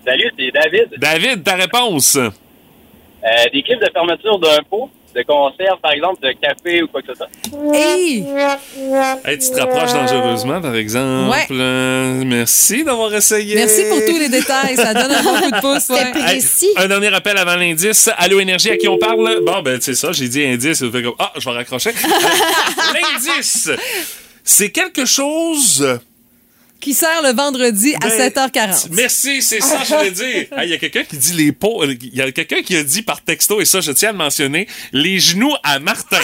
[SPEAKER 15] Salut, c'est David.
[SPEAKER 1] David, ta réponse?
[SPEAKER 15] Euh, des clips de fermeture d'un pot de conserve, par exemple, de café ou quoi que ce soit.
[SPEAKER 2] Hey!
[SPEAKER 1] Hey, tu te rapproches dangereusement, par exemple.
[SPEAKER 2] Ouais.
[SPEAKER 1] Euh, merci d'avoir essayé.
[SPEAKER 2] Merci pour tous les détails. Ça donne un bon coup de pouce. ouais.
[SPEAKER 1] Hey, un dernier appel avant l'indice. Allô, Énergie, à qui on parle? Bon, ben, c'est ça, j'ai dit indice. Ça fait comme, ah, je vais raccrocher. L'indice, c'est quelque chose...
[SPEAKER 2] Qui sert le vendredi à
[SPEAKER 1] Ben,
[SPEAKER 2] 7h40.
[SPEAKER 1] Merci, c'est ça que je voulais dire. Hey, Il y a quelqu'un qui dit les pots. Il y a quelqu'un qui a dit par texto, et ça, je tiens à le mentionner, les genoux à Martin.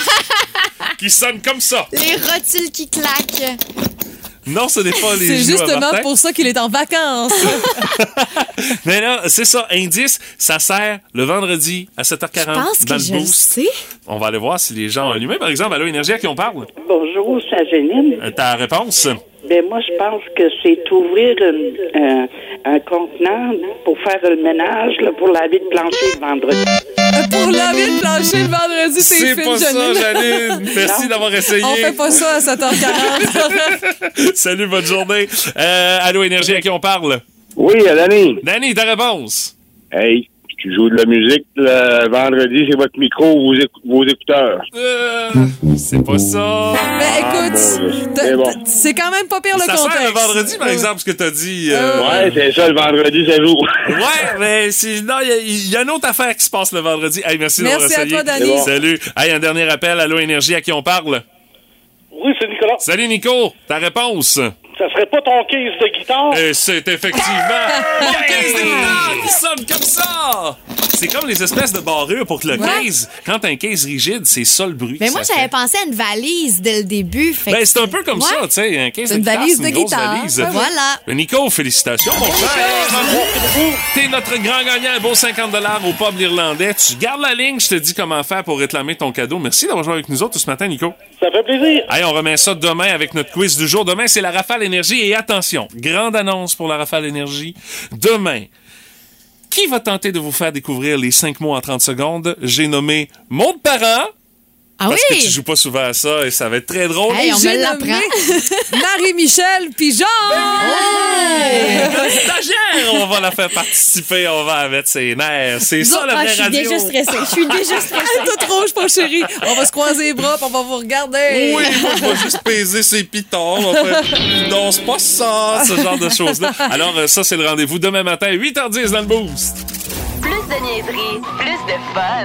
[SPEAKER 1] qui sonnent comme ça.
[SPEAKER 9] Les rotules qui claquent.
[SPEAKER 1] Non, ce n'est pas les
[SPEAKER 2] C'est
[SPEAKER 1] genoux à
[SPEAKER 2] justement pour ça qu'il est en vacances.
[SPEAKER 1] Mais là, c'est ça, indice, ça sert le vendredi à 7h40
[SPEAKER 9] Je pense
[SPEAKER 1] dans
[SPEAKER 9] que
[SPEAKER 1] le
[SPEAKER 9] je le sais.
[SPEAKER 1] On va aller voir si les gens ont allumé. Par exemple, Allô Énergie, à qui on parle?
[SPEAKER 16] Bonjour, c'est Janine.
[SPEAKER 1] Euh, Ta réponse?
[SPEAKER 16] Ben moi, je pense que c'est ouvrir une, euh, un contenant pour faire le ménage, là, pour laver le plancher le vendredi.
[SPEAKER 2] Pour laver le plancher le vendredi, c'est
[SPEAKER 1] pas ça,
[SPEAKER 2] Janine.
[SPEAKER 1] Merci d'avoir essayé.
[SPEAKER 2] On fait pas ça à 7h40.
[SPEAKER 1] Salut, bonne journée. Euh, Allô, Énergie, à qui on parle?
[SPEAKER 14] Oui, Danny.
[SPEAKER 1] Danny, ta réponse?
[SPEAKER 14] Hey, tu joues de la musique le vendredi, c'est votre micro ou vos, écou- vos écouteurs.
[SPEAKER 1] Euh, c'est pas ça.
[SPEAKER 2] Mais écoute,
[SPEAKER 14] bon,
[SPEAKER 2] t'as-
[SPEAKER 14] c'est bon.
[SPEAKER 2] t'as- c'est quand même pas pire le
[SPEAKER 1] ça
[SPEAKER 2] contexte.
[SPEAKER 1] sert le vendredi, par exemple, ce que t'as dit. euh,
[SPEAKER 14] Ouais, c'est ça, le vendredi, ça joue.
[SPEAKER 1] Ouais, mais c'est- non, il y a- il y, a une autre affaire qui se passe le vendredi. Hey, merci, d'avoir
[SPEAKER 2] Merci à
[SPEAKER 1] essayé.
[SPEAKER 2] toi, Danny. Bon.
[SPEAKER 1] Salut. Hey, un dernier appel. Allô, Énergie, à qui on parle?
[SPEAKER 17] Oui, c'est Nicolas.
[SPEAKER 1] Salut, Nico. Ta réponse?
[SPEAKER 17] Ça serait pas ton case de guitare?
[SPEAKER 1] Et c'est effectivement mon case de guitare qui sonne comme ça! C'est comme les espèces de barrures pour que le
[SPEAKER 9] Ouais.
[SPEAKER 1] case, quand t'as un case rigide, c'est ça le bruit.
[SPEAKER 9] Mais
[SPEAKER 1] que
[SPEAKER 9] moi,
[SPEAKER 1] ça
[SPEAKER 9] j'avais
[SPEAKER 1] fait.
[SPEAKER 9] pensé à une valise dès le début. fait
[SPEAKER 1] Ben,
[SPEAKER 9] que-
[SPEAKER 1] c'est un peu comme
[SPEAKER 9] Ouais.
[SPEAKER 1] ça, tu sais, un case
[SPEAKER 9] C'est
[SPEAKER 1] de
[SPEAKER 9] une
[SPEAKER 1] guitare,
[SPEAKER 9] valise
[SPEAKER 1] c'est
[SPEAKER 9] de
[SPEAKER 1] une grosse
[SPEAKER 9] guitare.
[SPEAKER 1] valise.
[SPEAKER 9] Ouais, voilà.
[SPEAKER 1] Ben, Nico, félicitations, mon frère! T'es notre grand gagnant, un beau 50 au pub l'Irlandais. Tu gardes la ligne, je te dis comment faire pour réclamer ton cadeau. Merci d'avoir joué avec nous autres ce matin, Nico.
[SPEAKER 17] Ça fait plaisir.
[SPEAKER 1] Allez, on remet ça demain avec notre quiz du jour. Demain, c'est la Rafale Et attention, grande annonce pour la Rafale Énergie. Demain, qui va tenter de vous faire découvrir les 5 mots en 30 secondes? J'ai nommé mon parent.
[SPEAKER 9] Ah
[SPEAKER 1] parce
[SPEAKER 9] oui?
[SPEAKER 1] que tu joues pas souvent à ça et ça va être très drôle.
[SPEAKER 9] Hey, on me l'apprend.
[SPEAKER 2] Marie-Michel Pigeon!
[SPEAKER 1] Notre stagiaire, on va la faire participer, on va mettre ses nerfs. C'est ça la
[SPEAKER 10] Ah,
[SPEAKER 1] vraie
[SPEAKER 10] je suis
[SPEAKER 1] radio.
[SPEAKER 10] déjà stressée. Je suis déjà stressée.
[SPEAKER 2] Toute rouge, mon chéri. On va se croiser les bras, puis on va vous regarder.
[SPEAKER 1] Oui, moi, je vais juste peser ses pitons. On va faire, non, c'est pas ça, ce genre de choses-là. Alors, euh, ça, c'est le rendez-vous demain matin, 8h10 dans le Boost.
[SPEAKER 3] Plus de niaiserie, plus de fun.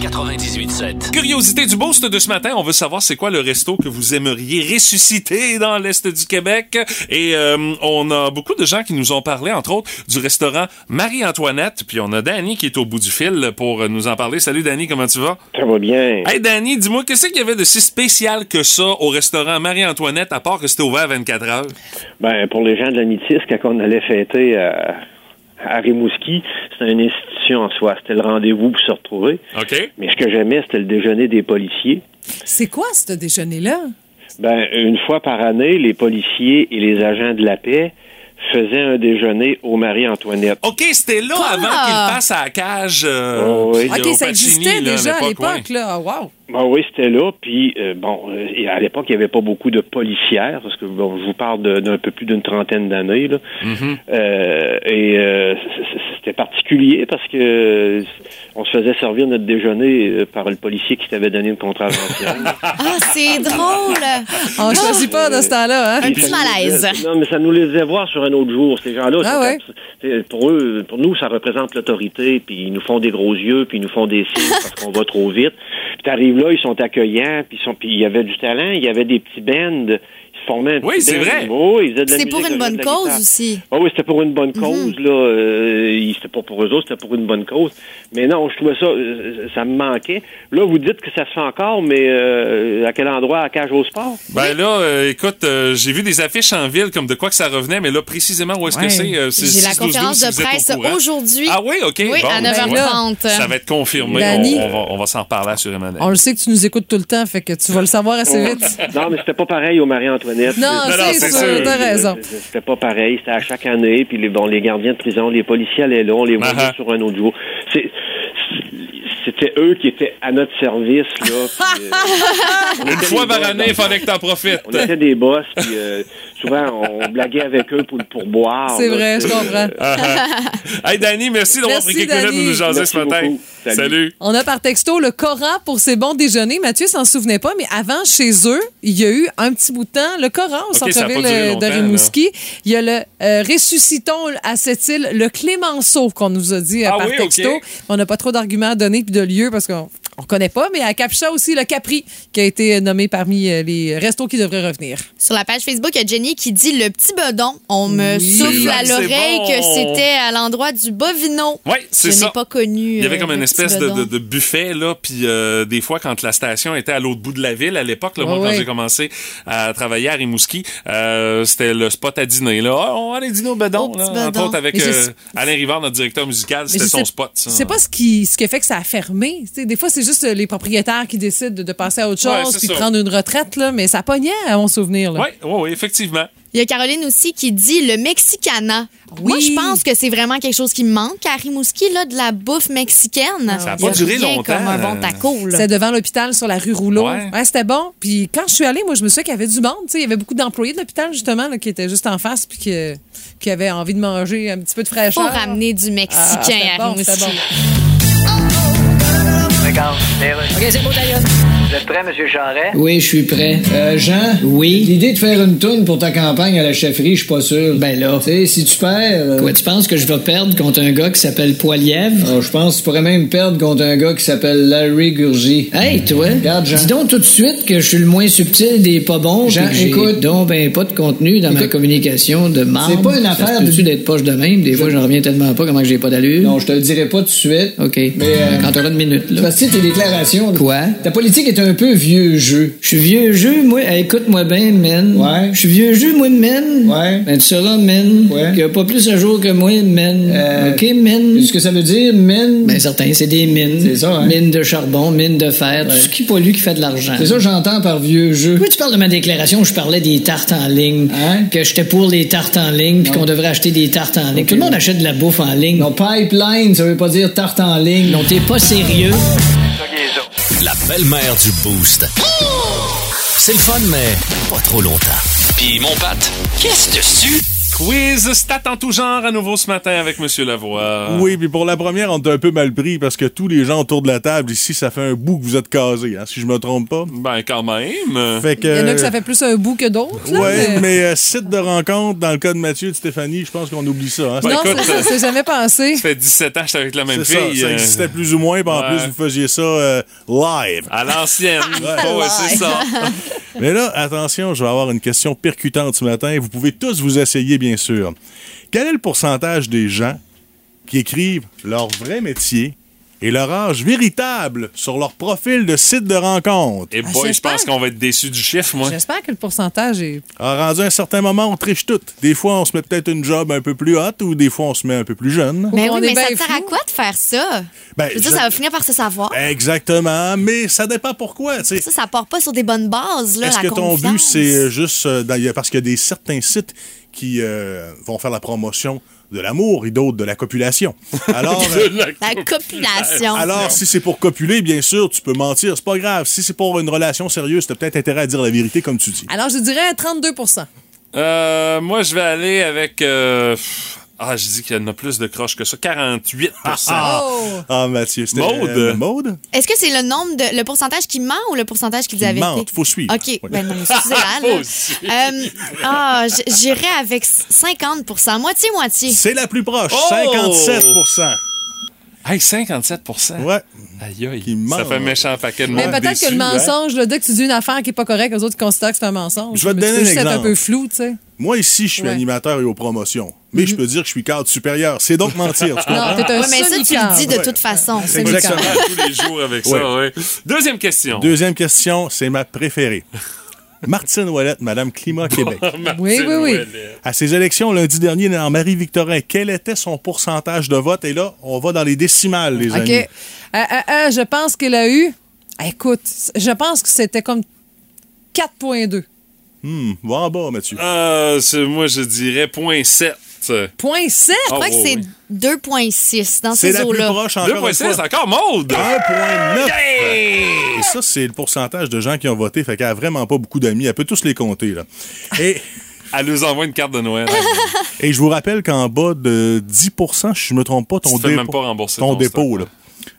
[SPEAKER 12] Énergie 98.7.
[SPEAKER 1] Curiosité du Boost de ce matin, on veut savoir c'est quoi le resto que vous aimeriez ressusciter dans l'Est du Québec. Et euh, on a beaucoup de gens qui nous ont parlé, entre autres, du restaurant Marie-Antoinette. Puis on a Danny qui est au bout du fil pour nous en parler. Salut Danny, comment tu vas?
[SPEAKER 14] Ça va bien.
[SPEAKER 1] Hey Danny, dis-moi, qu'est-ce qu'il y avait de si spécial que ça au restaurant Marie-Antoinette, à part que c'était ouvert 24 heures?
[SPEAKER 18] Ben, pour les gens de la Métis, quand on allait fêter à, à Rimouski, c'était une institution en soi. C'était le rendez-vous pour se retrouver.
[SPEAKER 1] OK.
[SPEAKER 18] Mais ce que j'aimais, c'était le déjeuner des policiers.
[SPEAKER 2] C'est quoi ce déjeuner-là?
[SPEAKER 18] Ben, une fois par année, les policiers et les agents de la paix faisaient un déjeuner au Marie-Antoinette.
[SPEAKER 1] OK, c'était là avant qu'il passe à la cage. euh,
[SPEAKER 18] Oh, oui.
[SPEAKER 2] OK, ça
[SPEAKER 1] Pacini,
[SPEAKER 2] existait
[SPEAKER 1] là,
[SPEAKER 2] déjà à
[SPEAKER 1] l'époque,
[SPEAKER 2] là. Ah, wow.
[SPEAKER 18] Ben oui, c'était là. Puis, euh, bon, euh, et à l'époque, il n'y avait pas beaucoup de policières, parce que bon, je vous parle d'un peu plus d'une trentaine d'années. là.
[SPEAKER 1] Mm-hmm.
[SPEAKER 18] Euh, et euh, c'était particulier parce que euh, on se faisait servir notre déjeuner par le policier qui t'avait donné une contravention.
[SPEAKER 9] Ah, c'est drôle.
[SPEAKER 2] On choisit pas de ce temps-là, hein?
[SPEAKER 9] Un petit malaise.
[SPEAKER 18] Non, mais ça nous les faisait voir sur un autre jour. Ces gens-là,
[SPEAKER 2] Ah ouais?
[SPEAKER 18] pour eux, pour nous, ça représente l'autorité. Puis ils nous font des gros yeux, puis ils nous font des signes parce qu'on va trop vite. Puis t'arrives là, ils sont accueillants, puis ils sont, il y avait du talent, il y avait des petits bands. Ils se formaient un
[SPEAKER 1] Oui,
[SPEAKER 18] petit
[SPEAKER 1] c'est vrai.
[SPEAKER 18] Oui, ils faisaient de la
[SPEAKER 9] C'est pour une bonne cause aussi.
[SPEAKER 18] Ah oui, c'était pour une bonne cause, là. Euh, c'était pas pour eux autres, c'était pour une bonne cause. Mais non, je trouvais ça, euh, ça me manquait. Là, vous dites que ça se fait encore, mais euh, à quel endroit? À Cage au Sport?
[SPEAKER 1] Ben là, euh, écoute, euh, j'ai vu des affiches en ville comme de quoi que ça revenait, mais là, précisément, où est-ce
[SPEAKER 2] Ouais.
[SPEAKER 1] que c'est? euh, c'est
[SPEAKER 9] J'ai la
[SPEAKER 1] 6-12-12,
[SPEAKER 9] conférence
[SPEAKER 1] si
[SPEAKER 9] de presse aujourd'hui.
[SPEAKER 1] Ah oui, OK.
[SPEAKER 9] Oui,
[SPEAKER 1] Bon,
[SPEAKER 9] à
[SPEAKER 1] ben,
[SPEAKER 9] 9h30.
[SPEAKER 1] Ça va être confirmé. On, on va, on va s'en reparler assurément.
[SPEAKER 2] On le sait que tu nous écoutes tout le temps, fait que tu vas le savoir assez vite.
[SPEAKER 18] Non, mais c'était pas pareil au Marie-Antoinette.
[SPEAKER 2] Non,
[SPEAKER 1] non,
[SPEAKER 2] c'est sûr, t'as raison.
[SPEAKER 18] C'était pas pareil, c'était à chaque année, puis les, bon, les gardiens de prison, les policiers allaient là, on les voyait
[SPEAKER 1] ah.
[SPEAKER 18] sur un autre jour. C'est- C'était eux qui étaient à notre service, là. puis, euh,
[SPEAKER 1] Une fois par année, il fallait que t'en profites.
[SPEAKER 18] On était des boss, puis euh, souvent, on blaguait avec eux pour, pour boire.
[SPEAKER 2] C'est vrai, je comprends.
[SPEAKER 1] Ah, ah. hey, Danny, merci d'avoir pris quelques minutes de nous jaser
[SPEAKER 18] Merci
[SPEAKER 1] ce matin.
[SPEAKER 18] beaucoup. Salut.
[SPEAKER 1] Salut.
[SPEAKER 2] On a par texto le Coran pour ses bons déjeuners. Mathieu s'en souvenait pas, mais avant, chez eux, il y a eu un petit bout de temps le Coran au centre-ville euh, de Rimouski. Il y a le euh, Ressuscitons à cette île, le Clémenceau qu'on nous a dit euh,
[SPEAKER 1] Ah
[SPEAKER 2] par
[SPEAKER 1] oui,
[SPEAKER 2] texto. On n'a pas trop d'arguments à donner puis de lieu parce qu'on on connaît pas, mais à Capcha aussi, le Capri, qui a été nommé parmi euh, les restos qui devraient revenir.
[SPEAKER 9] Sur la page Facebook, il y a Jenny qui dit le petit bedon. On me
[SPEAKER 2] Oui.
[SPEAKER 9] souffle à
[SPEAKER 1] C'est
[SPEAKER 9] l'oreille
[SPEAKER 1] bon.
[SPEAKER 9] que c'était à l'endroit du Bovino.
[SPEAKER 1] Oui, c'est
[SPEAKER 9] Je
[SPEAKER 1] ça.
[SPEAKER 9] n'ai pas connu.
[SPEAKER 1] Il y avait
[SPEAKER 9] euh,
[SPEAKER 1] comme une espèce de,
[SPEAKER 9] bedon.
[SPEAKER 1] de- de buffet, là, puis euh, des fois, quand la station était à l'autre bout de la ville, à l'époque, là, moi,
[SPEAKER 2] Ouais,
[SPEAKER 1] quand j'ai commencé à travailler à Rimouski, euh, c'était le spot à dîner, là. Ah, on va aller dîner au bedon, là.
[SPEAKER 2] petit
[SPEAKER 1] Entre autres, avec
[SPEAKER 2] je
[SPEAKER 1] euh, Alain Rivard, notre directeur musical, c'était
[SPEAKER 2] je
[SPEAKER 1] son spot.
[SPEAKER 2] C'est pas ce qui, ce qui a fait que ça a fermé. Tu sais, des fois, c'est juste euh, les propriétaires qui décident de, passer à autre chose puis de
[SPEAKER 1] ça.
[SPEAKER 2] prendre une retraite, là, mais ça pognait à mon souvenir.
[SPEAKER 1] Oui, oui, oui, effectivement.
[SPEAKER 9] Il y a Caroline aussi qui dit le Mexicana. Moi, je pense que c'est vraiment quelque chose qui me manque à Rimouski, là, de la bouffe mexicaine.
[SPEAKER 1] Ça a
[SPEAKER 9] Il y
[SPEAKER 1] pas duré
[SPEAKER 9] rien
[SPEAKER 1] longtemps.
[SPEAKER 9] comme un bon taco, là.
[SPEAKER 2] C'est devant l'hôpital sur la rue Rouleau.
[SPEAKER 1] Ouais.
[SPEAKER 2] Ouais, c'était bon. Puis quand je suis allée, moi, je me souviens qu'il y avait du monde. Tu sais, Il y avait beaucoup d'employés de l'hôpital, justement, là, qui étaient juste en face puis qui, qui avaient envie de manger un petit peu de fraîcheur.
[SPEAKER 9] ramener du
[SPEAKER 2] Ah,
[SPEAKER 9] Mexicain
[SPEAKER 2] c'était
[SPEAKER 9] à
[SPEAKER 2] bon,
[SPEAKER 9] Rimouski.
[SPEAKER 6] Regarde,
[SPEAKER 7] OK, c'est beau, d'ailleurs.
[SPEAKER 6] Vous êtes prêt, M. Charret?
[SPEAKER 8] Oui, je suis prêt. Euh, Jean?
[SPEAKER 7] Oui.
[SPEAKER 8] L'idée de faire une toune pour ta campagne à la chefferie, je suis pas sûr.
[SPEAKER 7] Ben là.
[SPEAKER 8] Tu sais, si tu perds... euh,
[SPEAKER 7] Quoi, tu penses que je vais perdre contre un gars qui s'appelle Poilièvre?
[SPEAKER 8] ah, je pense que tu pourrais même perdre contre un gars qui s'appelle Larry Gurgy.
[SPEAKER 7] Hey, toi,
[SPEAKER 8] Regarde, Jean.
[SPEAKER 7] dis donc tout de suite que je suis le moins subtil des pas bons.
[SPEAKER 8] Jean, écoute.
[SPEAKER 7] donc ben pas de contenu dans ma
[SPEAKER 8] Écoute.
[SPEAKER 7] communication de marde.
[SPEAKER 8] C'est pas une affaire de-
[SPEAKER 7] d'être poche de même? Des fois, j'en reviens tellement pas comment que j'ai pas d'allure.
[SPEAKER 8] Non, je te le dirai pas tout de suite.
[SPEAKER 7] OK.
[SPEAKER 8] Mais, euh,
[SPEAKER 7] Quand t'auras une minute, là.
[SPEAKER 8] Parce que tu sais, tes déclarations...
[SPEAKER 7] Quoi?
[SPEAKER 8] Ta politique est un peu vieux jeu.
[SPEAKER 7] Je suis vieux jeu, moi. Hey, Écoute-moi bien, man.
[SPEAKER 8] Ouais.
[SPEAKER 7] Je suis vieux jeu, moi, man.
[SPEAKER 8] Ouais.
[SPEAKER 7] Ben, tu sauras, man.
[SPEAKER 8] Ouais.
[SPEAKER 7] Qu'il y a pas plus à jour que moi, man.
[SPEAKER 8] Euh,
[SPEAKER 7] OK, man.
[SPEAKER 8] Ce que ça veut dire, men...
[SPEAKER 7] Ben, certain, c'est des mines.
[SPEAKER 8] C'est ça, hein?
[SPEAKER 7] Mines de charbon, mines de fer. Tout ce qui pollue qui fait de l'argent?
[SPEAKER 8] C'est ça que j'entends par vieux jeu.
[SPEAKER 7] Oui, tu parles de ma déclaration où je parlais des tartes en ligne.
[SPEAKER 8] Hein?
[SPEAKER 7] Que j'étais pour les tartes en ligne, puis qu'on devrait acheter des tartes en ligne. Tout le monde achète de la bouffe en ligne.
[SPEAKER 8] Non, pipeline, ça veut pas dire tarte en ligne.
[SPEAKER 7] Non, t'es pas sérieux.
[SPEAKER 4] La belle-mère du Boost. C'est le fun, mais pas trop longtemps. Puis mon pâte, qu'est-ce dessus?
[SPEAKER 1] Quiz stat en tout genre à nouveau ce matin avec Monsieur Lavoie.
[SPEAKER 19] Oui, puis pour la première, on est un peu mal pris parce que tous les gens autour de la table ici, ça fait un bout que vous êtes casés, hein, si je me trompe pas.
[SPEAKER 1] Ben, quand même.
[SPEAKER 19] Fait que,
[SPEAKER 2] Il y en a que ça fait plus un bout que d'autres.
[SPEAKER 19] Ouais,
[SPEAKER 2] mais-
[SPEAKER 19] mais euh, site de rencontre, dans le cas de Mathieu et de Stéphanie, je pense qu'on oublie ça. Hein.
[SPEAKER 1] Ben,
[SPEAKER 2] non,
[SPEAKER 1] écoute,
[SPEAKER 2] ça, c'est jamais pensé.
[SPEAKER 1] Ça fait 17 ans que j'étais avec la même
[SPEAKER 19] ça,
[SPEAKER 1] fille.
[SPEAKER 19] ça
[SPEAKER 1] euh,
[SPEAKER 19] existait plus ou moins, puis en
[SPEAKER 1] ouais.
[SPEAKER 19] plus, vous faisiez ça euh, live.
[SPEAKER 1] À l'ancienne. Ouais, ouais, c'est ça.
[SPEAKER 19] Mais là, attention, je vais avoir une question percutante ce matin. Vous pouvez tous vous essayer, bien sûr. Quel est le pourcentage des gens qui écrivent leur vrai métier et leur âge véritable sur leur profil de site de rencontre?
[SPEAKER 1] Et boy, je pense qu'on va être déçus du chiffre, moi.
[SPEAKER 2] J'espère que le pourcentage est.
[SPEAKER 19] Alors, rendu à un certain moment, on triche tout. Des fois, on se met peut-être une job un peu plus haute ou des fois, on se met un peu plus jeune.
[SPEAKER 9] Mais
[SPEAKER 2] On
[SPEAKER 9] oui,
[SPEAKER 2] est
[SPEAKER 9] mais ça
[SPEAKER 2] bien
[SPEAKER 9] te sert à quoi de faire ça?
[SPEAKER 19] Ben,
[SPEAKER 9] Je veux dire,
[SPEAKER 19] je-
[SPEAKER 9] ça va finir par se savoir.
[SPEAKER 19] Exactement, mais ça dépend pourquoi.
[SPEAKER 9] Ça, ça part pas sur des bonnes bases, là,
[SPEAKER 19] Est-ce que ton but, c'est euh, juste euh, dans- parce qu'il y a des certains sites qui euh, vont faire la promotion de l'amour et d'autres de la copulation. Alors, euh,
[SPEAKER 9] La copulation.
[SPEAKER 19] alors si c'est pour copuler, bien sûr, tu peux mentir, c'est pas grave. Si c'est pour une relation sérieuse, t'as peut-être intérêt à dire la vérité comme tu dis.
[SPEAKER 2] Alors, je dirais 32%
[SPEAKER 1] Euh, moi, je vais aller avec. euh, Ah, je dis qu'il y en a plus de croches que ça. 48
[SPEAKER 19] Ah, ah, Mathieu, c'était
[SPEAKER 1] Maude.
[SPEAKER 19] euh, Maude?
[SPEAKER 9] Est-ce que c'est le nombre de le pourcentage qui ment ou le pourcentage qui dit la
[SPEAKER 19] Qui
[SPEAKER 9] vérité?
[SPEAKER 19] mente, faut suivre.
[SPEAKER 9] OK.
[SPEAKER 19] Oui.
[SPEAKER 9] Ben non, là.
[SPEAKER 1] aussi.
[SPEAKER 9] Euh, ah, j'irais avec 50% moitié-moitié.
[SPEAKER 19] C'est la plus proche,
[SPEAKER 1] Oh!
[SPEAKER 19] 57%
[SPEAKER 1] Hey, 57%
[SPEAKER 19] Ouais.
[SPEAKER 1] Aïe, aïe. Ça
[SPEAKER 19] ment.
[SPEAKER 1] fait méchant paquet de
[SPEAKER 2] Mais peut-être que le
[SPEAKER 1] hein.
[SPEAKER 2] mensonge, là, dès que tu dis une affaire qui n'est pas correcte, les autres ils considèrent que c'est un mensonge.
[SPEAKER 19] Je vais te donner un
[SPEAKER 2] juste être un
[SPEAKER 19] exemple.
[SPEAKER 2] peu flou, tu sais.
[SPEAKER 19] Moi, ici, je suis
[SPEAKER 2] Ouais. Mhm.
[SPEAKER 19] animateur et aux promotions. Mais je peux dire que je suis cadre supérieur. C'est donc mentir, tu comprends?
[SPEAKER 2] Non, t'es un
[SPEAKER 9] Ouais, mais ça, tu le dis de
[SPEAKER 19] Ouais.
[SPEAKER 9] toute façon.
[SPEAKER 19] C'est exactement.
[SPEAKER 1] tous les jours avec ça, ouais. Deuxième question.
[SPEAKER 19] Deuxième question, c'est ma préférée. Martine Ouellette, Madame Climat Québec.
[SPEAKER 2] Oui, oui, oui.
[SPEAKER 19] À ses élections lundi dernier dans Marie-Victorin, quel était son pourcentage de vote? Et là, on va dans les décimales, les
[SPEAKER 2] OK.
[SPEAKER 19] amis.
[SPEAKER 2] Euh, euh, euh, je pense qu'elle a eu. Écoute, je pense que c'était comme 4,2.
[SPEAKER 19] Hmm, va en bas, Mathieu.
[SPEAKER 1] Euh, c'est- moi, je dirais 0.7.
[SPEAKER 2] Point 7?
[SPEAKER 9] Je crois
[SPEAKER 1] Oh,
[SPEAKER 9] que c'est
[SPEAKER 1] oui.
[SPEAKER 9] 2,6 dans
[SPEAKER 19] C'est
[SPEAKER 9] ces
[SPEAKER 19] la plus
[SPEAKER 9] eaux-là.
[SPEAKER 19] proche encore une
[SPEAKER 1] 2.6, c'est
[SPEAKER 19] fois.
[SPEAKER 1] encore mode!
[SPEAKER 19] 1,9. Et ça, c'est le pourcentage de gens qui ont voté. Fait qu'elle a vraiment pas beaucoup d'amis. Elle peut tous les compter, là. Et,
[SPEAKER 1] Elle nous envoie une carte de Noël.
[SPEAKER 19] et je vous rappelle qu'en bas de 10 si je me trompe pas, ton
[SPEAKER 1] Tu même pas
[SPEAKER 19] ton
[SPEAKER 1] ton
[SPEAKER 19] dépôt, là.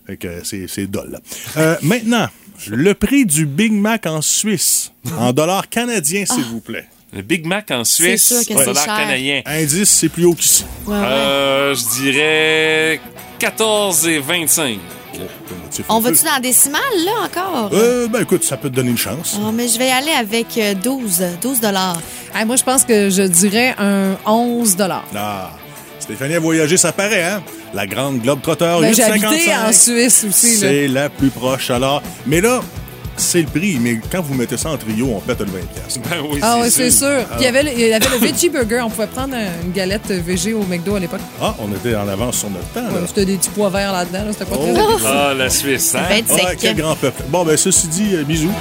[SPEAKER 19] Fait que c'est, c'est dole, là. Euh, maintenant, le prix du Big Mac en Suisse, en dollars canadiens, s'il vous plaît.
[SPEAKER 1] Le Big Mac en Suisse,
[SPEAKER 9] sûr que
[SPEAKER 1] en
[SPEAKER 9] c'est
[SPEAKER 1] dollars
[SPEAKER 9] cher.
[SPEAKER 1] canadiens.
[SPEAKER 19] Indice, c'est plus haut qu'ici.
[SPEAKER 9] Ouais, ouais.
[SPEAKER 1] Euh, je dirais 14 et 25.
[SPEAKER 9] On va-tu dans la décimale, là, encore?
[SPEAKER 19] Euh, ben écoute, ça peut te donner une chance.
[SPEAKER 9] Oh, mais je vais y aller avec euh, 12, 12 dollars.
[SPEAKER 2] Hey, moi, je pense que je dirais un 11
[SPEAKER 19] Ah, Stéphanie a voyagé, ça paraît, hein? La grande globe trotteur
[SPEAKER 2] Ben, j'ai
[SPEAKER 19] 8,55.
[SPEAKER 2] habité en Suisse aussi. là.
[SPEAKER 19] C'est la plus proche, alors. Mais là, c'est le prix, mais quand vous mettez ça en trio, on pète le 20 piastres.
[SPEAKER 1] Ben oui,
[SPEAKER 2] Ah oui, c'est sûr.
[SPEAKER 19] Ah.
[SPEAKER 2] Puis il y avait, le- il y avait le veggie burger. On pouvait prendre un- une galette VG au McDo à l'époque.
[SPEAKER 19] Ah, on était en avance sur notre temps, là.
[SPEAKER 2] Ouais, C'était des petits pois verts là-dedans. là. C'était pas très
[SPEAKER 1] Ah, la Suisse, hein?
[SPEAKER 19] Ah, quel grand peuple. Bon, ben, ceci dit, euh, bisous.